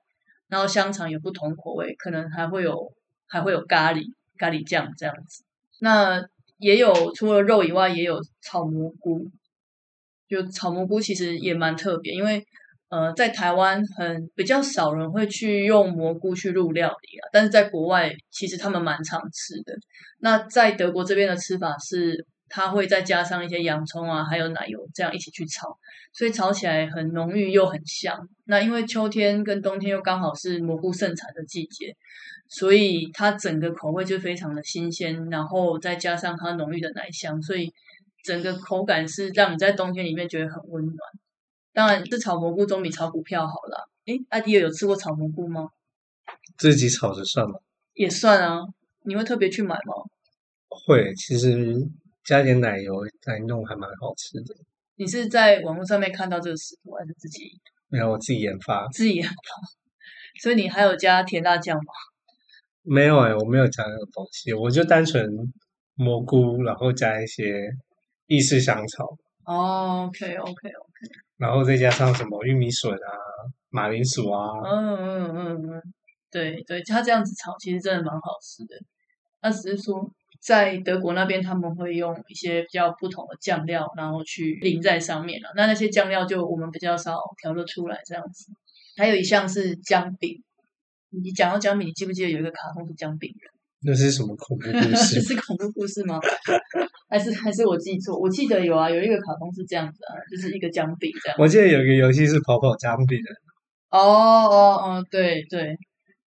Speaker 2: 然后香肠有不同口味，可能还会有还会有咖喱咖喱酱这样子。那也有除了肉以外，也有炒蘑菇。就炒蘑菇其实也蛮特别，因为。呃，在台湾很比较少人会去用蘑菇去入料理啊，但是在国外其实他们蛮常吃的。那在德国这边的吃法是，它会再加上一些洋葱啊，还有奶油这样一起去炒，所以炒起来很浓郁又很香。那因为秋天跟冬天又刚好是蘑菇盛产的季节，所以它整个口味就非常的新鲜，然后再加上它浓郁的奶香，所以整个口感是让你在冬天里面觉得很温暖。当然是炒蘑菇总比炒股票好了。诶，阿迪尔有吃过炒蘑菇吗？
Speaker 1: 自己炒着算吗？
Speaker 2: 也算啊。你会特别去买吗？
Speaker 1: 会，其实加点奶油来弄还蛮好吃的。
Speaker 2: 你是在网络上面看到这个食谱，还是自己？
Speaker 1: 没有，我自己研发。
Speaker 2: 自己研发。所以你还有加甜辣酱吗？
Speaker 1: 没有哎，我没有加那个东西，我就单纯蘑菇，然后加一些意式香草。
Speaker 2: 哦，OK，OK，OK。
Speaker 1: 然后再加上什么玉米笋啊、马铃薯啊，
Speaker 2: 嗯嗯嗯嗯，对对，它这样子炒其实真的蛮好吃的。那只是说在德国那边他们会用一些比较不同的酱料，然后去淋在上面了。那那些酱料就我们比较少调得出来这样子。还有一项是姜饼，你讲到姜饼，你记不记得有一个卡通是姜饼人？
Speaker 1: 那是什么恐怖故事？
Speaker 2: 是恐怖故事吗？还是还是我记错？我记得有啊，有一个卡通是这样子啊，就是一个姜饼这样。
Speaker 1: 我记得有一个游戏是跑跑姜饼的。
Speaker 2: 哦哦哦，对对，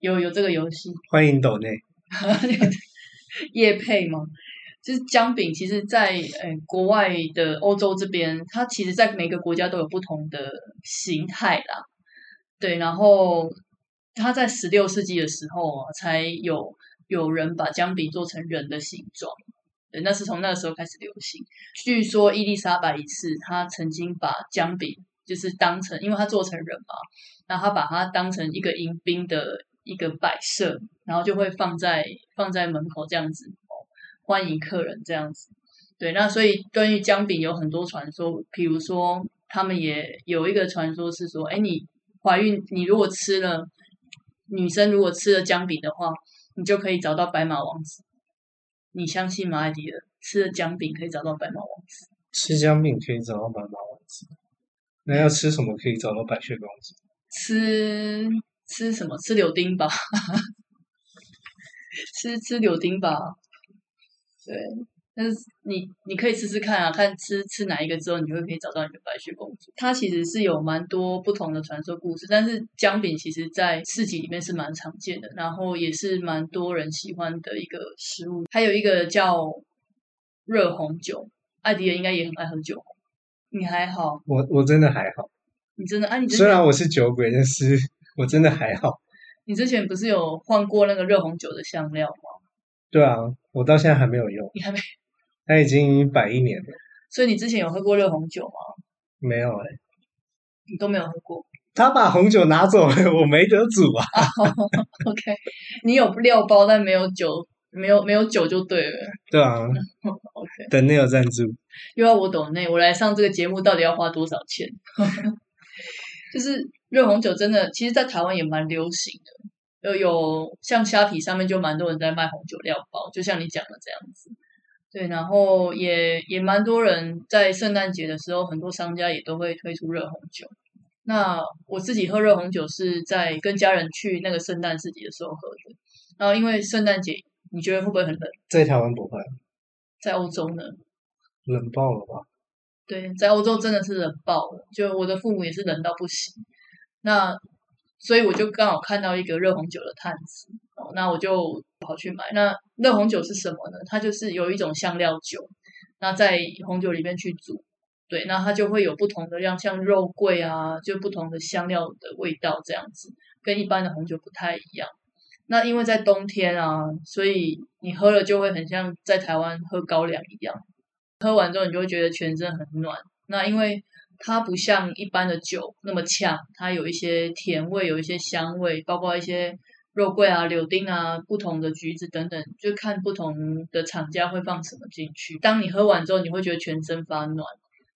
Speaker 2: 有有这个游戏。
Speaker 1: 欢迎抖内。
Speaker 2: 叶配吗？就是姜饼，其实，在呃国外的欧洲这边，它其实，在每个国家都有不同的形态啦。对，然后它在十六世纪的时候啊，才有有人把姜饼做成人的形状。对，那是从那个时候开始流行。据说伊丽莎白一世她曾经把姜饼就是当成，因为她做成人嘛，然后她把它当成一个迎宾的一个摆设，然后就会放在放在门口这样子哦，欢迎客人这样子。对，那所以关于姜饼有很多传说，比如说他们也有一个传说是说，哎，你怀孕，你如果吃了女生如果吃了姜饼的话，你就可以找到白马王子。你相信吗，艾迪尔？吃了姜饼可以找到白马王子？
Speaker 1: 吃姜饼可以找到白马王子？那要吃什么可以找到白雪公主？
Speaker 2: 吃吃什么？吃柳丁吧，吃吃柳丁吧。对。但是你你可以试试看啊，看吃吃哪一个之后，你会可以找到你的白雪公主。它其实是有蛮多不同的传说故事，但是姜饼其实在市集里面是蛮常见的，然后也是蛮多人喜欢的一个食物。还有一个叫热红酒，艾迪尔应该也很爱喝酒，你还好？
Speaker 1: 我我真的还好，
Speaker 2: 你真的啊？你
Speaker 1: 虽然我是酒鬼，但是我真的还好。
Speaker 2: 你之前不是有换过那个热红酒的香料吗？
Speaker 1: 对啊，我到现在还没有用。
Speaker 2: 你还没？
Speaker 1: 它已经摆一年了，
Speaker 2: 所以你之前有喝过热红酒吗？
Speaker 1: 没有哎，
Speaker 2: 你都没有喝过。
Speaker 1: 他把红酒拿走了，我没得煮啊。
Speaker 2: OK，你有料包，但没有酒，没有没有酒就对了。
Speaker 1: 对啊。
Speaker 2: OK，
Speaker 1: 等内有赞助，
Speaker 2: 又要我懂内，我来上这个节目到底要花多少钱？就是热红酒真的，其实，在台湾也蛮流行的，有有像虾皮上面就蛮多人在卖红酒料包，就像你讲的这样子。对，然后也也蛮多人在圣诞节的时候，很多商家也都会推出热红酒。那我自己喝热红酒是在跟家人去那个圣诞市集的时候喝的。然后因为圣诞节，你觉得会不会很冷？
Speaker 1: 在台湾不会，
Speaker 2: 在欧洲呢？
Speaker 1: 冷爆了吧？
Speaker 2: 对，在欧洲真的是冷爆了，就我的父母也是冷到不行。那所以我就刚好看到一个热红酒的摊子，那我就跑去买。那热红酒是什么呢？它就是有一种香料酒，那在红酒里面去煮，对，那它就会有不同的像像肉桂啊，就不同的香料的味道这样子，跟一般的红酒不太一样。那因为在冬天啊，所以你喝了就会很像在台湾喝高粱一样，喝完之后你就会觉得全身很暖。那因为它不像一般的酒那么呛，它有一些甜味，有一些香味，包括一些肉桂啊、柳丁啊、不同的橘子等等，就看不同的厂家会放什么进去。当你喝完之后，你会觉得全身发暖。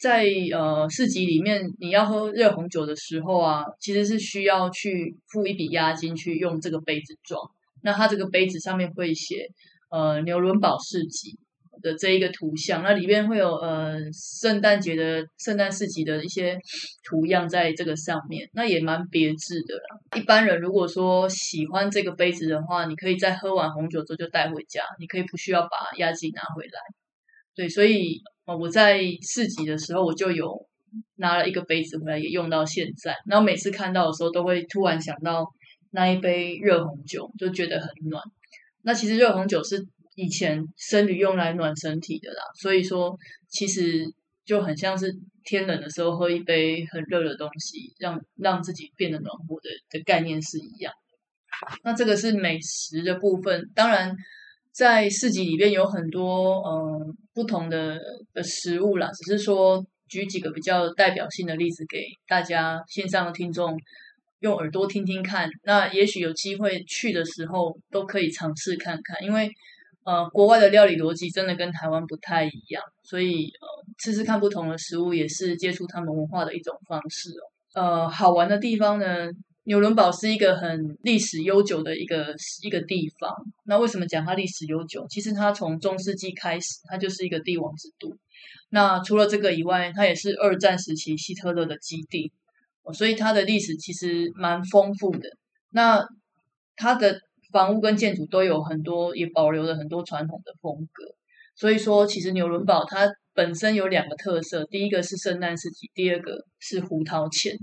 Speaker 2: 在呃市集里面，你要喝热红酒的时候啊，其实是需要去付一笔押金去用这个杯子装。那它这个杯子上面会写呃纽伦堡市集。的这一个图像，那里面会有呃圣诞节的圣诞市集的一些图样在这个上面，那也蛮别致的啦。一般人如果说喜欢这个杯子的话，你可以在喝完红酒之后就带回家，你可以不需要把押金拿回来。对，所以我在市集的时候我就有拿了一个杯子回来，也用到现在。然后每次看到的时候，都会突然想到那一杯热红酒，就觉得很暖。那其实热红酒是。以前生理用来暖身体的啦，所以说其实就很像是天冷的时候喝一杯很热的东西，让让自己变得暖和的的概念是一样。那这个是美食的部分，当然在市集里面有很多嗯不同的的食物啦，只是说举几个比较代表性的例子给大家线上的听众用耳朵听听看。那也许有机会去的时候都可以尝试看看，因为。呃，国外的料理逻辑真的跟台湾不太一样，所以呃，吃吃看不同的食物也是接触他们文化的一种方式哦。呃，好玩的地方呢，纽伦堡是一个很历史悠久的一个一个地方。那为什么讲它历史悠久？其实它从中世纪开始，它就是一个帝王之都。那除了这个以外，它也是二战时期希特勒的基地，所以它的历史其实蛮丰富的。那它的。房屋跟建筑都有很多，也保留了很多传统的风格。所以说，其实纽伦堡它本身有两个特色，第一个是圣诞市集，第二个是胡桃钳。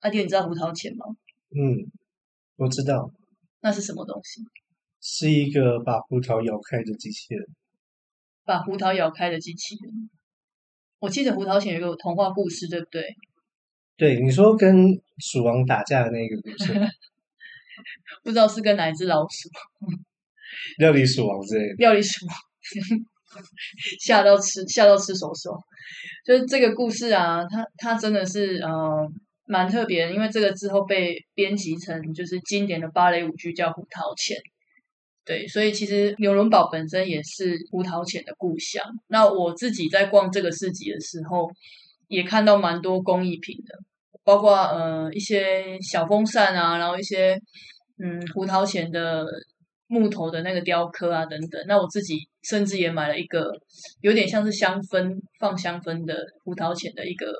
Speaker 2: 阿弟，你知道胡桃钳吗？
Speaker 1: 嗯，我知道。
Speaker 2: 那是什么东西？
Speaker 1: 是一个把胡桃咬开的机器人。
Speaker 2: 把胡桃咬开的机器人。我记得胡桃钳有一个童话故事，对不对？
Speaker 1: 对，你说跟鼠王打架的那个故事。
Speaker 2: 不知道是跟哪一只老鼠，
Speaker 1: 料理鼠王之类的。
Speaker 2: 料理鼠王，吓到吃吓到吃手手。就是这个故事啊，它它真的是呃蛮特别的，因为这个之后被编辑成就是经典的芭蕾舞剧叫《胡桃钳》。对，所以其实纽伦堡本身也是胡桃钳的故乡。那我自己在逛这个市集的时候，也看到蛮多工艺品的，包括呃一些小风扇啊，然后一些嗯胡桃钳的木头的那个雕刻啊等等。那我自己甚至也买了一个有点像是香氛放香氛的胡桃钳的一个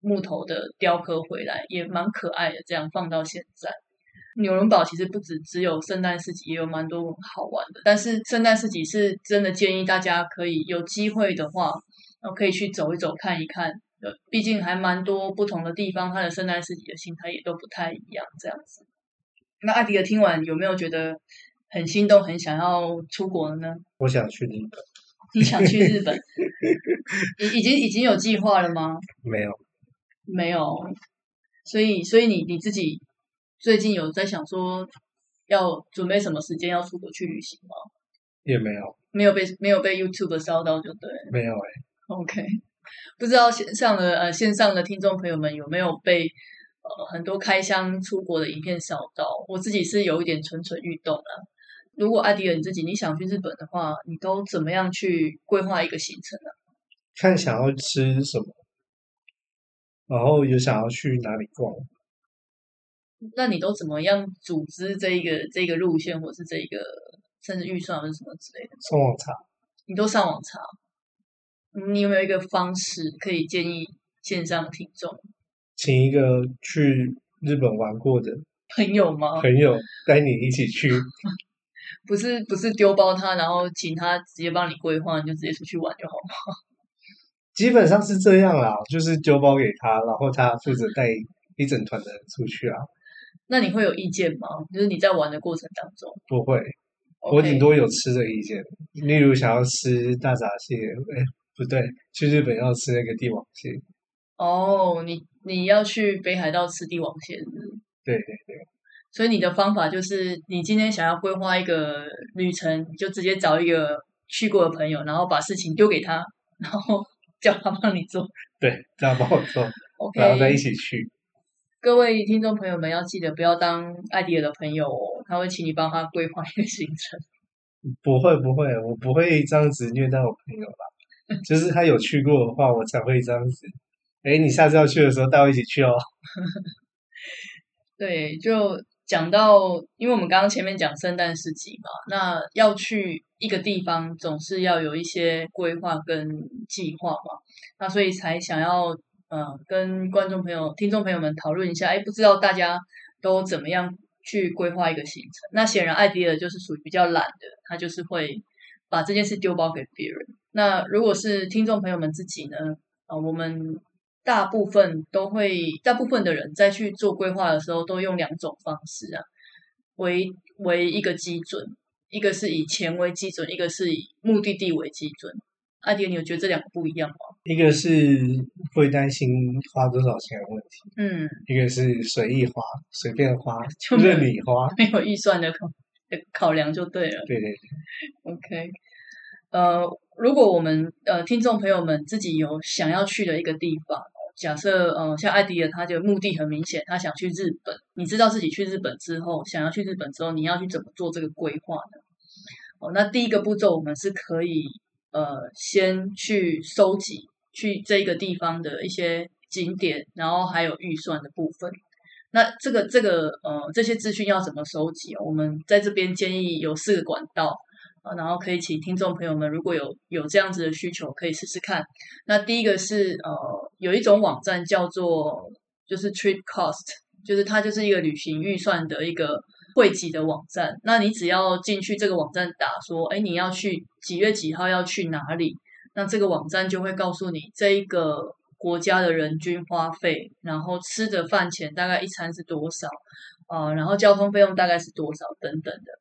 Speaker 2: 木头的雕刻回来，也蛮可爱的。这样放到现在。纽伦堡其实不止只有圣诞市集，也有蛮多好玩的。但是圣诞市集是真的建议大家可以有机会的话，可以去走一走看一看。呃，毕竟还蛮多不同的地方，他的圣诞市集的心态也都不太一样。这样子，那艾迪的听完有没有觉得很心动，很想要出国呢？
Speaker 1: 我想去日本。
Speaker 2: 你想去日本？已已经已经有计划了吗？
Speaker 1: 没有，
Speaker 2: 没有。所以，所以你你自己。最近有在想说要准备什么时间要出国去旅行吗？
Speaker 1: 也没有，
Speaker 2: 没有被没有被 YouTube 烧到就对。
Speaker 1: 没有哎。
Speaker 2: OK，不知道线上的呃线上的听众朋友们有没有被呃很多开箱出国的影片扫到？我自己是有一点蠢蠢欲动了。如果艾迪尔你自己你想去日本的话，你都怎么样去规划一个行程呢？
Speaker 1: 看想要吃什么，然后有想要去哪里逛。
Speaker 2: 那你都怎么样组织这一个这个路线，或是这一个甚至预算或者什么之类的？
Speaker 1: 上网查。
Speaker 2: 你都上网查？你有没有一个方式可以建议线上听众？
Speaker 1: 请一个去日本玩过的
Speaker 2: 朋友吗？
Speaker 1: 朋友带你一起去。
Speaker 2: 不是不是丢包他，然后请他直接帮你规划，你就直接出去玩就好吗？
Speaker 1: 基本上是这样啦，就是丢包给他，然后他负责带一整团的人出去啊。
Speaker 2: 那你会有意见吗？就是你在玩的过程当中，
Speaker 1: 不会，我顶多有吃的意见，例如想要吃大闸蟹，哎，不对，去日本要吃那个帝王蟹。
Speaker 2: 哦，你你要去北海道吃帝王蟹，
Speaker 1: 对对对。
Speaker 2: 所以你的方法就是，你今天想要规划一个旅程，你就直接找一个去过的朋友，然后把事情丢给他，然后 叫他帮你做。
Speaker 1: 对，叫他帮我做，然后再一起去。
Speaker 2: 各位听众朋友们，要记得不要当艾迪尔的朋友哦，他会请你帮他规划一个行程。
Speaker 1: 不会不会，我不会这样子虐待我朋友吧？就是他有去过的话，我才会这样子。哎，你下次要去的时候带我一起去哦。
Speaker 2: 对，就讲到，因为我们刚刚前面讲圣诞市集嘛，那要去一个地方，总是要有一些规划跟计划嘛，那所以才想要。嗯，跟观众朋友、听众朋友们讨论一下，哎，不知道大家都怎么样去规划一个行程？那显然艾迪尔就是属于比较懒的，他就是会把这件事丢包给别人。那如果是听众朋友们自己呢？啊，我们大部分都会，大部分的人在去做规划的时候，都用两种方式啊，为为一个基准，一个是以钱为基准，一个是以目的地为基准。阿迪，你有觉得这两个不一样吗？
Speaker 1: 一个是会担心花多少钱的问题，嗯，一个是随意花，随便花，就任你花，
Speaker 2: 没有预算的考考量就对了。
Speaker 1: 对对对
Speaker 2: ，OK。呃，如果我们呃听众朋友们自己有想要去的一个地方，假设呃像艾迪尔，他的目的很明显，他想去日本。你知道自己去日本之后，想要去日本之后，你要去怎么做这个规划呢？哦，那第一个步骤，我们是可以。呃，先去收集去这个地方的一些景点，然后还有预算的部分。那这个这个呃，这些资讯要怎么收集？我们在这边建议有四个管道啊，然后可以请听众朋友们，如果有有这样子的需求，可以试试看。那第一个是呃，有一种网站叫做就是 Trip Cost，就是它就是一个旅行预算的一个。汇集的网站，那你只要进去这个网站打说，哎，你要去几月几号要去哪里？那这个网站就会告诉你这一个国家的人均花费，然后吃的饭钱大概一餐是多少啊？然后交通费用大概是多少等等的，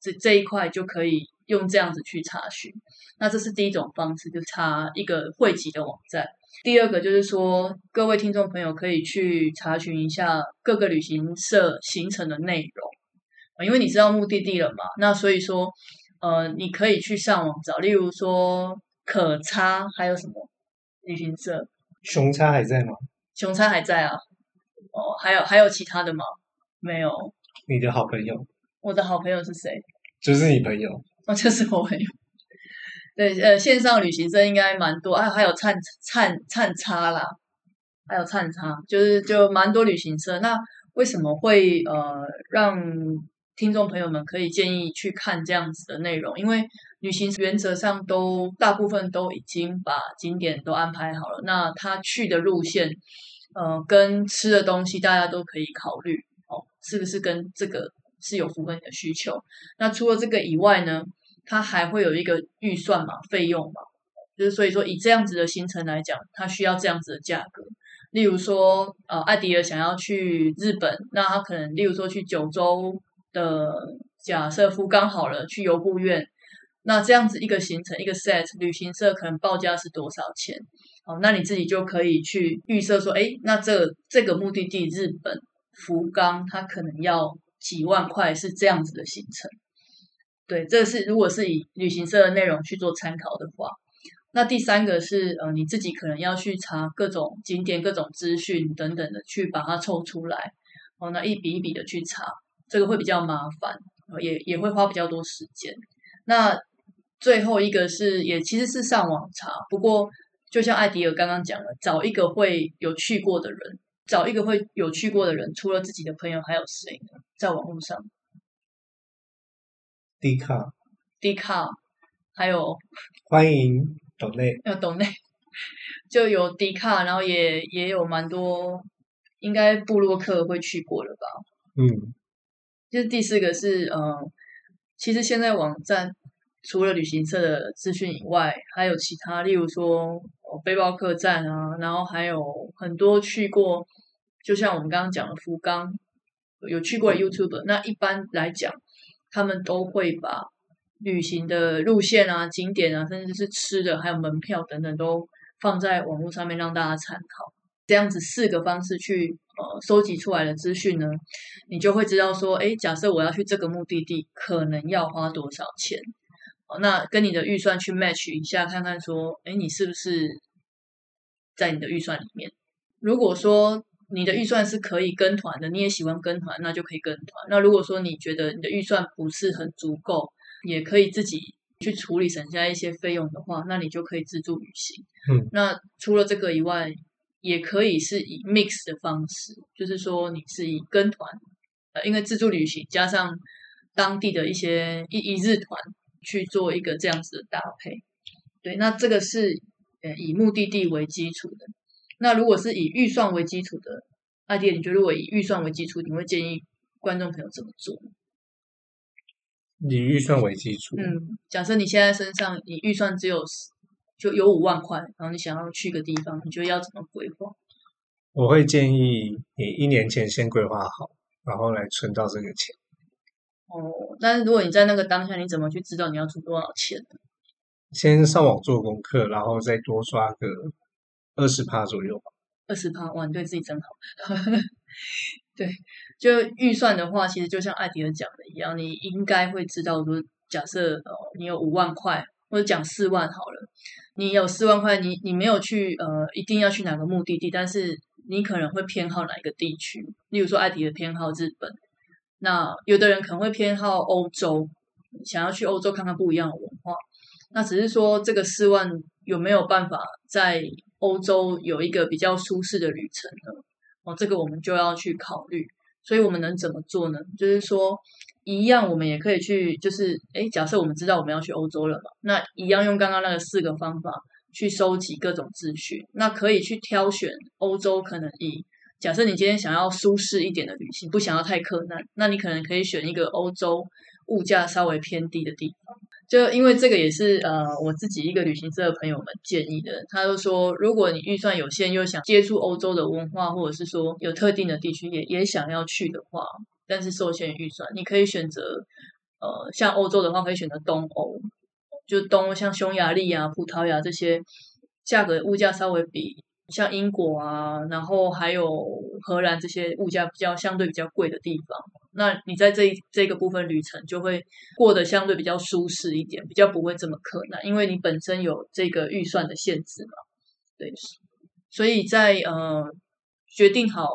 Speaker 2: 这这一块就可以用这样子去查询。那这是第一种方式，就查一个汇集的网站。第二个就是说，各位听众朋友可以去查询一下各个旅行社行程的内容。因为你知道目的地了嘛，那所以说，呃，你可以去上网找，例如说可差，还有什么旅行社？
Speaker 1: 熊差还在吗？
Speaker 2: 熊差还在啊。哦，还有还有其他的吗？没有。
Speaker 1: 你的好朋友？
Speaker 2: 我的好朋友是谁？
Speaker 1: 就是你朋友。
Speaker 2: 哦，就是我朋友。对，呃，线上旅行社应该蛮多，啊还有灿灿灿差啦，还有灿差，就是就蛮多旅行社。那为什么会呃让听众朋友们可以建议去看这样子的内容？因为旅行原则上都大部分都已经把景点都安排好了，那他去的路线，呃，跟吃的东西大家都可以考虑哦，是不是跟这个是有符合你的需求？那除了这个以外呢？它还会有一个预算嘛，费用嘛，就是所以说以这样子的行程来讲，它需要这样子的价格。例如说，呃，艾迪尔想要去日本，那他可能例如说去九州的假设福冈好了，去游步院，那这样子一个行程一个 set，旅行社可能报价是多少钱？哦，那你自己就可以去预设说，哎，那这这个目的地日本福冈，它可能要几万块，是这样子的行程。对，这是如果是以旅行社的内容去做参考的话，那第三个是呃你自己可能要去查各种景点、各种资讯等等的，去把它抽出来，哦，那一笔一笔的去查，这个会比较麻烦，也也会花比较多时间。那最后一个是也其实是上网查，不过就像艾迪尔刚刚讲的，找一个会有去过的人，找一个会有去过的人，除了自己的朋友还有谁呢？在网络上。
Speaker 1: 迪卡，
Speaker 2: 迪卡，还有。
Speaker 1: 欢迎董内，
Speaker 2: 有董内，就有迪卡，然后也也有蛮多，应该布洛克会去过了吧？
Speaker 1: 嗯，
Speaker 2: 就是第四个是，嗯，其实现在网站除了旅行社的资讯以外，还有其他，例如说背包客栈啊，然后还有很多去过，就像我们刚刚讲的福冈，有去过 YouTube，那一般来讲。他们都会把旅行的路线啊、景点啊，甚至是吃的，还有门票等等，都放在网络上面让大家参考。这样子四个方式去呃收集出来的资讯呢，你就会知道说，哎，假设我要去这个目的地，可能要花多少钱？哦，那跟你的预算去 match 一下，看看说，哎，你是不是在你的预算里面？如果说你的预算是可以跟团的，你也喜欢跟团，那就可以跟团。那如果说你觉得你的预算不是很足够，也可以自己去处理，省下一些费用的话，那你就可以自助旅行。
Speaker 1: 嗯，
Speaker 2: 那除了这个以外，也可以是以 mix 的方式，就是说你是以跟团，呃，因为自助旅行加上当地的一些一一日团去做一个这样子的搭配。对，那这个是呃以目的地为基础的。那如果是以预算为基础的，阿迪，你觉得如果以预算为基础，你会建议观众朋友怎么做？
Speaker 1: 以预算为基础，
Speaker 2: 嗯，假设你现在身上你预算只有就有五万块，然后你想要去个地方，你觉得要怎么规划？
Speaker 1: 我会建议你一年前先规划好，然后来存到这个钱。
Speaker 2: 哦，但是如果你在那个当下，你怎么去知道你要出多少钱？
Speaker 1: 先上网做功课，然后再多刷个。二十趴左右吧。
Speaker 2: 二十趴，哇，你对自己真好。对，就预算的话，其实就像艾迪尔讲的一样，你应该会知道，说假设哦，你有五万块，或者讲四万好了，你有四万块，你你没有去呃，一定要去哪个目的地，但是你可能会偏好哪一个地区？例如说，艾迪尔偏好日本，那有的人可能会偏好欧洲，想要去欧洲看看不一样的文化。那只是说，这个四万有没有办法在？欧洲有一个比较舒适的旅程呢，哦，这个我们就要去考虑。所以我们能怎么做呢？就是说，一样我们也可以去，就是哎，假设我们知道我们要去欧洲了嘛，那一样用刚刚那个四个方法去收集各种资讯，那可以去挑选欧洲可能以假设你今天想要舒适一点的旅行，不想要太困难，那你可能可以选一个欧洲物价稍微偏低的地方。就因为这个也是呃我自己一个旅行社的朋友们建议的，他就说，如果你预算有限又想接触欧洲的文化，或者是说有特定的地区也也想要去的话，但是受限预算，你可以选择呃像欧洲的话，可以选择东欧，就东欧像匈牙利啊、葡萄牙这些，价格物价稍微比像英国啊，然后还有荷兰这些物价比较相对比较贵的地方。那你在这这个部分旅程就会过得相对比较舒适一点，比较不会这么困难，因为你本身有这个预算的限制嘛。对，所以在呃决定好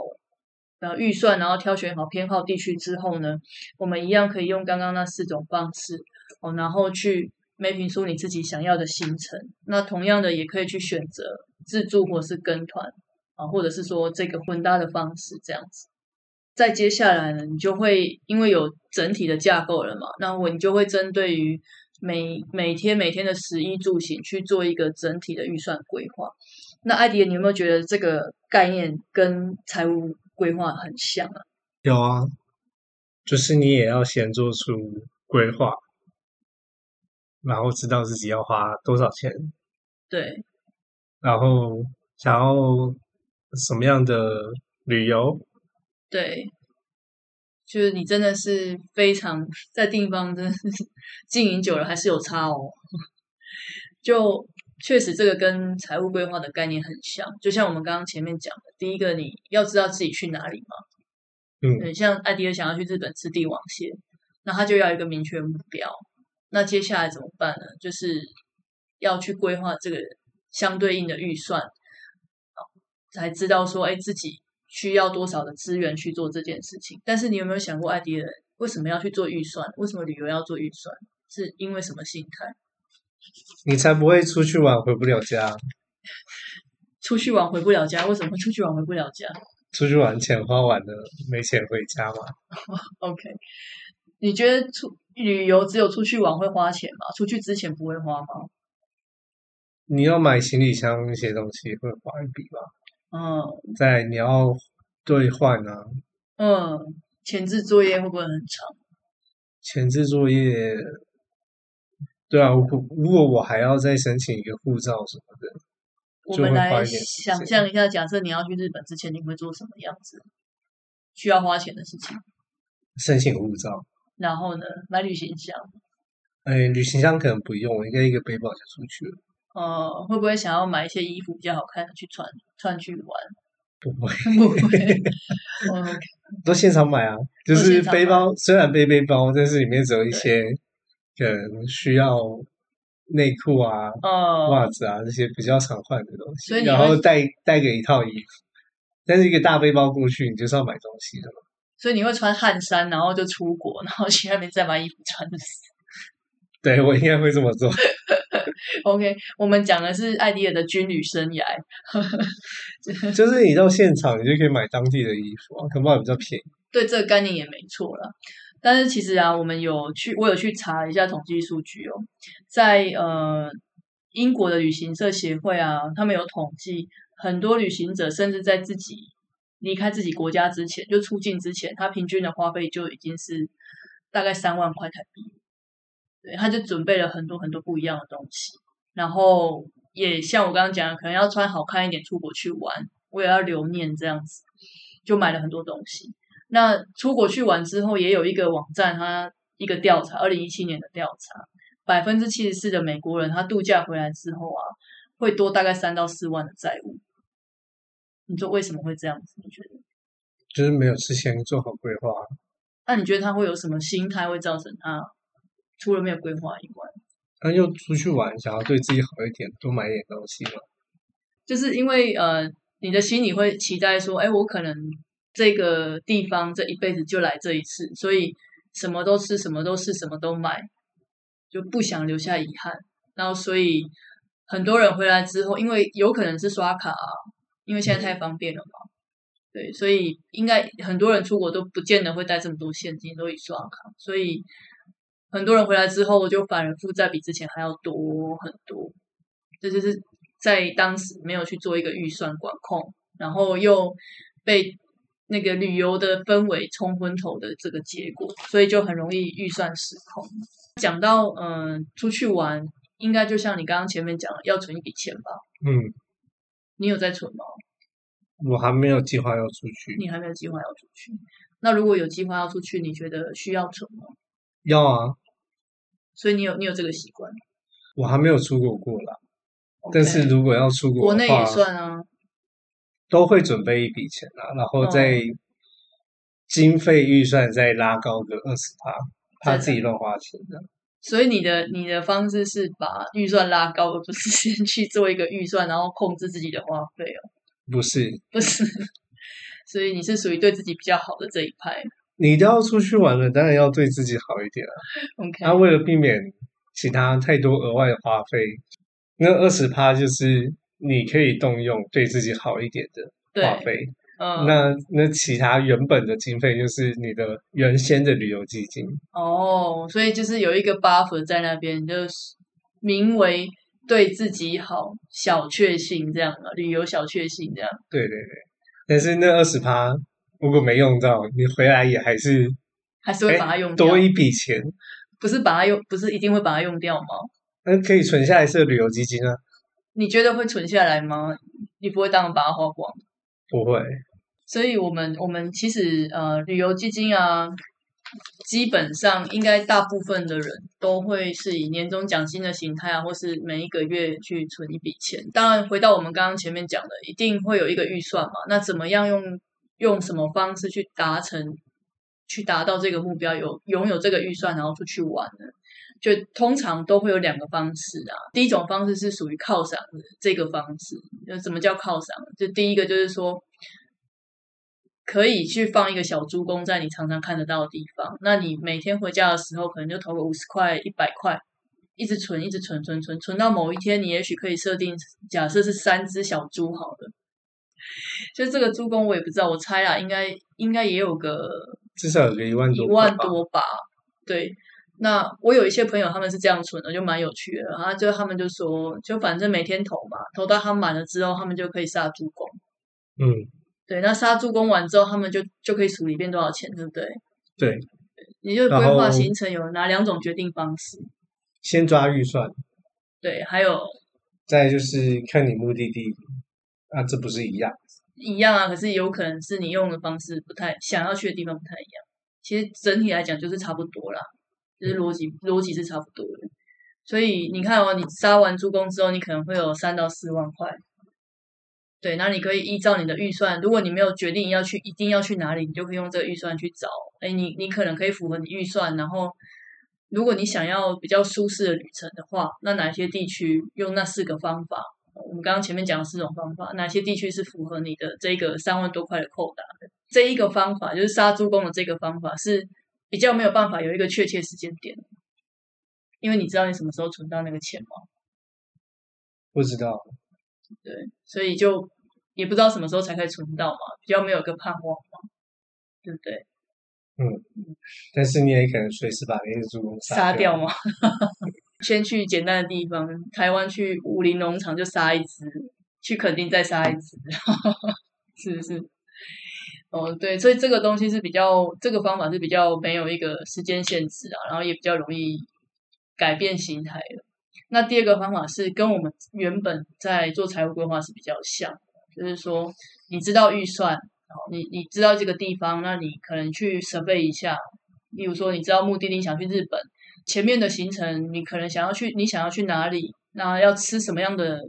Speaker 2: 呃预算，然后挑选好偏好地区之后呢，我们一样可以用刚刚那四种方式哦，然后去 mapping 出你自己想要的行程。那同样的也可以去选择自助或是跟团啊，或者是说这个混搭的方式这样子。再接下来呢，你就会因为有整体的架构了嘛，那我你就会针对于每每天每天的食衣住行去做一个整体的预算规划。那艾迪，你有没有觉得这个概念跟财务规划很像啊？
Speaker 1: 有啊，就是你也要先做出规划，然后知道自己要花多少钱，
Speaker 2: 对，
Speaker 1: 然后想要什么样的旅游，
Speaker 2: 对，就是你真的是非常在地方，真的是经营久了还是有差哦。就确实这个跟财务规划的概念很像，就像我们刚刚前面讲的，第一个你要知道自己去哪里嘛。
Speaker 1: 嗯，
Speaker 2: 很像艾迪尔想要去日本吃帝王蟹，那他就要一个明确目标。那接下来怎么办呢？就是要去规划这个相对应的预算，才知道说，哎，自己需要多少的资源去做这件事情。但是你有没有想过，艾迪人为什么要去做预算？为什么旅游要做预算？是因为什么心态？
Speaker 1: 你才不会出去玩回不了家。
Speaker 2: 出去玩回不了家，为什么会出去玩回不了家？
Speaker 1: 出去玩钱花完了，没钱回家嘛。
Speaker 2: OK，你觉得出旅游只有出去玩会花钱吗？出去之前不会花吗？
Speaker 1: 你要买行李箱那些东西会花一笔吧？
Speaker 2: 嗯
Speaker 1: 在你要兑换啊，
Speaker 2: 嗯，前置作业会不会很长？
Speaker 1: 前置作业，对啊，如果如果我还要再申请一个护照什么的，
Speaker 2: 我们来
Speaker 1: 就会花一点时
Speaker 2: 想象一下，假设你要去日本之前，你会做什么样子？需要花钱的事情，
Speaker 1: 申请护照。
Speaker 2: 然后呢，买旅行箱，
Speaker 1: 哎，旅行箱可能不用，我应该一个背包就出去了。
Speaker 2: 呃，会不会想要买一些衣服比较好看的去穿穿去玩？
Speaker 1: 不会，
Speaker 2: 不会，嗯
Speaker 1: 都现场买啊。就是背包，虽然背背包，但是里面只有一些可能需要内裤啊、
Speaker 2: 呃，
Speaker 1: 袜子啊这些比较常换的东西然后带带个一套衣服。但是一个大背包过去，你就是要买东西的嘛。
Speaker 2: 所以你会穿汗衫，然后就出国，然后去那边再把衣服穿的。
Speaker 1: 对我应该会这么做。
Speaker 2: OK，我们讲的是艾迪尔的军旅生涯。
Speaker 1: 就是你到现场，你就可以买当地的衣服啊，可能比较便宜。
Speaker 2: 对这个概念也没错了。但是其实啊，我们有去，我有去查一下统计数据哦，在呃英国的旅行社协会啊，他们有统计，很多旅行者甚至在自己离开自己国家之前，就出境之前，他平均的花费就已经是大概三万块台币。对，他就准备了很多很多不一样的东西，然后也像我刚刚讲的，可能要穿好看一点出国去玩，我也要留念这样子，就买了很多东西。那出国去玩之后，也有一个网站，它一个调查，二零一七年的调查，百分之七十四的美国人，他度假回来之后啊，会多大概三到四万的债务。你说为什么会这样子？你觉得？
Speaker 1: 就是没有事先做好规划。
Speaker 2: 那你觉得他会有什么心态会造成他除了没有规划以外，
Speaker 1: 那就出去玩，想要对自己好一点，多买一点东西嘛。
Speaker 2: 就是因为呃，你的心里会期待说，哎，我可能这个地方这一辈子就来这一次，所以什么都吃，什么都试，什么都买，就不想留下遗憾。然后所以很多人回来之后，因为有可能是刷卡啊，因为现在太方便了嘛，对，所以应该很多人出国都不见得会带这么多现金，都以刷卡，所以很多人回来之后就反而负债比之前还要多很多，这就是在当时没有去做一个预算管控，然后又被那个旅游的氛围冲昏头的这个结果，所以就很容易预算失控。讲到嗯、呃出去玩，应该就像你刚刚前面讲的，要存一笔钱吧？
Speaker 1: 嗯，
Speaker 2: 你有在存吗？
Speaker 1: 我还没有计划要出去。
Speaker 2: 你还没有计划要出去？那如果有计划要出去，你觉得需要存吗？
Speaker 1: 要啊，
Speaker 2: 所以你有你有这个习惯，
Speaker 1: 我还没有出国过啦。但是如果要出国
Speaker 2: 国内也算啊。
Speaker 1: 都会准备一笔钱啊，然后再、
Speaker 2: 嗯
Speaker 1: 经费预算再拉高个二十趴，怕自己乱花钱这样。
Speaker 2: 所以你的你的方式是把预算拉高，而不是先去做一个预算，然后控制自己的花费哦。
Speaker 1: 不是，
Speaker 2: 不是，所以你是属于对自己比较好的这一派。
Speaker 1: 你都要出去玩了，当然要对自己好一点啊。
Speaker 2: OK，
Speaker 1: 那、为了避免其他太多额外的花费，那二十趴就是你可以动用对自己好一点的花
Speaker 2: 对，
Speaker 1: 费。
Speaker 2: 嗯，
Speaker 1: 那那其他原本的经费就是你的原先的旅游基金。
Speaker 2: 哦，所以就是有一个 buffer 在那边，就是名为对自己好，小确幸这样的旅游小确幸这样。
Speaker 1: 对对对，但是那二十趴如果没用到，你回来也还是
Speaker 2: 还是会把它用掉，
Speaker 1: 多一笔钱。
Speaker 2: 不是把它用，不是一定会把它用掉吗？
Speaker 1: 那可以存下来设旅游基金啊？
Speaker 2: 你觉得会存下来吗？你不会当然把它花光。
Speaker 1: 不会，
Speaker 2: 所以我们我们其实呃旅游基金啊，基本上应该大部分的人都会是以年终奖金的形态啊，或是每一个月去存一笔钱。当然，回到我们刚刚前面讲的，一定会有一个预算嘛。那怎么样用用什么方式去达成，去达到这个目标，有拥有这个预算，然后出去玩呢？就通常都会有两个方式啊。第一种方式是属于犒赏的这个方式，就什么叫犒赏？就第一个就是说，可以去放一个小猪公在你常常看得到的地方。那你每天回家的时候，可能就投个五十块、一百块，一直存，一直存，存存存到某一天，你也许可以设定，假设是三只小猪好了。就这个助攻，我也不知道，我猜啦，应该应该也有个
Speaker 1: 至少有个一万多一，
Speaker 2: 万。多吧。对，那我有一些朋友他们是这样存的，就蛮有趣的。然后就他们就说，就反正每天投嘛，投到他满了之后，他们就可以杀助攻。
Speaker 1: 嗯，
Speaker 2: 对，那杀助攻完之后，他们就就可以数里边多少钱，对不对？
Speaker 1: 对，
Speaker 2: 也就规划行程有哪两种决定方式？
Speaker 1: 先抓预算，
Speaker 2: 对，还有
Speaker 1: 再就是看你目的地啊，这不是一样？
Speaker 2: 一样啊，可是有可能是你用的方式不太想要去的地方不太一样。其实整体来讲就是差不多啦，就是逻辑逻辑是差不多的。所以你看哦，你杀完猪公之后，你可能会有三到四万块。对，那你可以依照你的预算，如果你没有决定要去，一定要去哪里，你就可以用这个预算去找。哎，你你可能可以符合你预算，然后如果你想要比较舒适的旅程的话，那哪些地区用那四个方法？我们刚刚前面讲的四种方法，哪些地区是符合你的这个三万多块的扣打的？这一个方法就是杀猪工的这个方法是比较没有办法有一个确切时间点，因为你知道你什么时候存到那个钱吗？
Speaker 1: 不知道，
Speaker 2: 对，所以就也不知道什么时候才可以存到嘛，比较没有一个盼望嘛，对不对？
Speaker 1: 嗯但是你也可能随时把那些猪
Speaker 2: 杀掉吗？先去简单的地方，台湾去武林农场就杀一只，去垦丁再杀一只，是不是？哦，对，所以这个东西是比较，这个方法是比较没有一个时间限制啊，然后也比较容易改变形态的。那第二个方法是跟我们原本在做财务规划是比较像，就是说你知道预算，你你知道这个地方，那你可能去 survey 一下，例如说你知道目的地想去日本，前面的行程你可能想要去，你想要去哪里，那要吃什么样的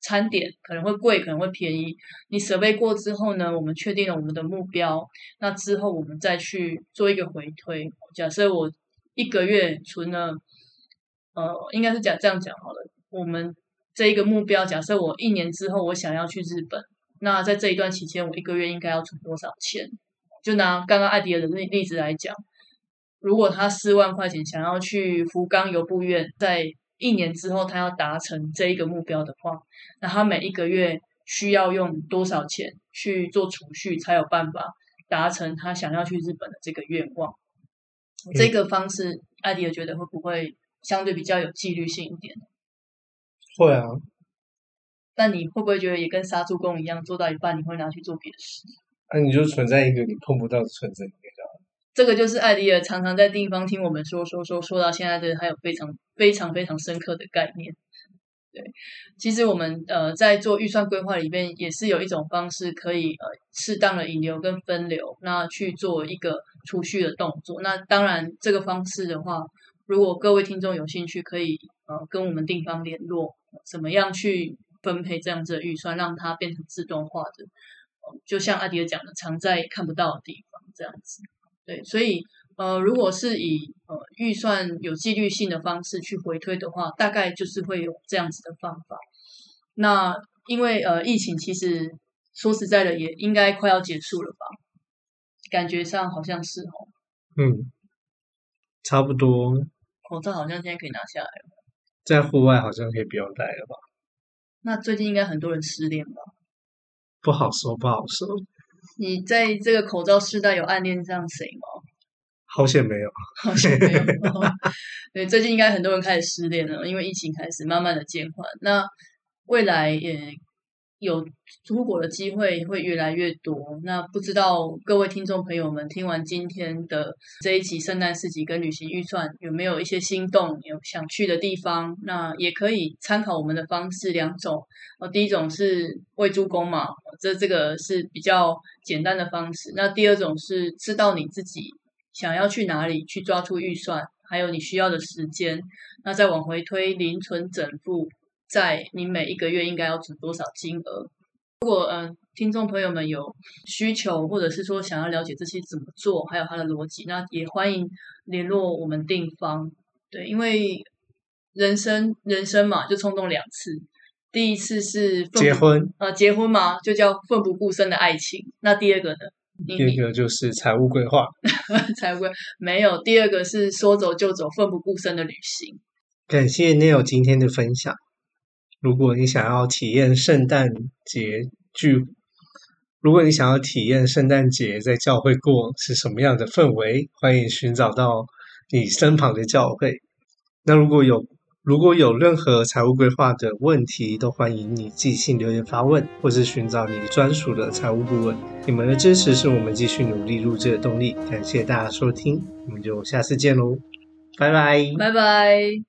Speaker 2: 餐点，可能会贵，可能会便宜。你设备过之后呢，我们确定了我们的目标，那之后我们再去做一个回推。假设我一个月存了，呃，应该是讲这样讲好了，我们这一个目标，假设我一年之后我想要去日本。那在这一段期间，我一个月应该要存多少钱？就拿刚刚艾迪的例例子来讲，如果他四万块钱想要去福冈游步院，在一年之后他要达成这一个目标的话，那他每一个月需要用多少钱去做储蓄，才有办法达成他想要去日本的这个愿望？这个方式，艾迪尔觉得会不会相对比较有纪律性一点？
Speaker 1: 会啊，
Speaker 2: 但你会不会觉得也跟杀猪工一样，做到一半你会拿去做别的事？
Speaker 1: 那、你就存在一个你碰不到的存在里面。
Speaker 2: 这个就是艾迪尔常常在地方听我们说说说说到现在的，还有非常非常非常深刻的概念。对，其实我们呃在做预算规划里面，也是有一种方式可以呃适当的引流跟分流，那去做一个储蓄的动作。那当然这个方式的话，如果各位听众有兴趣，可以呃跟我们地方联络，怎么样去分配这样子的预算，让它变成自动化的。就像阿迪尔讲的，藏在看不到的地方，这样子。对，所以呃，如果是以呃预算有纪律性的方式去回推的话，大概就是会有这样子的方法。那因为呃疫情其实说实在的，也应该快要结束了吧？感觉上好像是哦。
Speaker 1: 嗯，差不多，
Speaker 2: 口罩好像现在可以拿下来了。
Speaker 1: 在户外好像可以不用戴了吧？
Speaker 2: 那最近应该很多人失恋吧？
Speaker 1: 不好说，不好说。
Speaker 2: 你在这个口罩时代有暗恋上谁吗？
Speaker 1: 好险没有，
Speaker 2: 好像没有。对，最近应该很多人开始失恋了，因为疫情开始慢慢的减缓。那未来也有出国的机会会越来越多。那不知道各位听众朋友们听完今天的这一集圣诞市集跟旅行预算，有没有一些心动，有想去的地方？那也可以参考我们的方式两种。哦，第一种是为助攻嘛，这这个是比较简单的方式。那第二种是知道你自己想要去哪里，去抓出预算，还有你需要的时间，那再往回推零存整付。在你每一个月应该要存多少金额？如果嗯，听众朋友们有需求，或者是说想要了解这些怎么做，还有它的逻辑，那也欢迎联络我们定方。对，因为人生人生嘛，就冲动两次，第一次是
Speaker 1: 结婚，
Speaker 2: 呃，结婚嘛，就叫奋不顾身的爱情。那第二个呢？
Speaker 1: 第二个就是财务规划，
Speaker 2: 财务规没有。第二个是说走就走，奋不顾身的旅行。
Speaker 1: 感谢 Neil 今天的分享。如果你想要体验圣诞节聚，如果你想要体验圣诞节在教会过是什么样的氛围，欢迎寻找到你身旁的教会。那如果有如果有任何财务规划的问题，都欢迎你寄信留言发问，或是寻找你专属的财务顾问。你们的支持是我们继续努力录制的动力。感谢大家收听，我们就下次见喽，拜拜，
Speaker 2: 拜拜。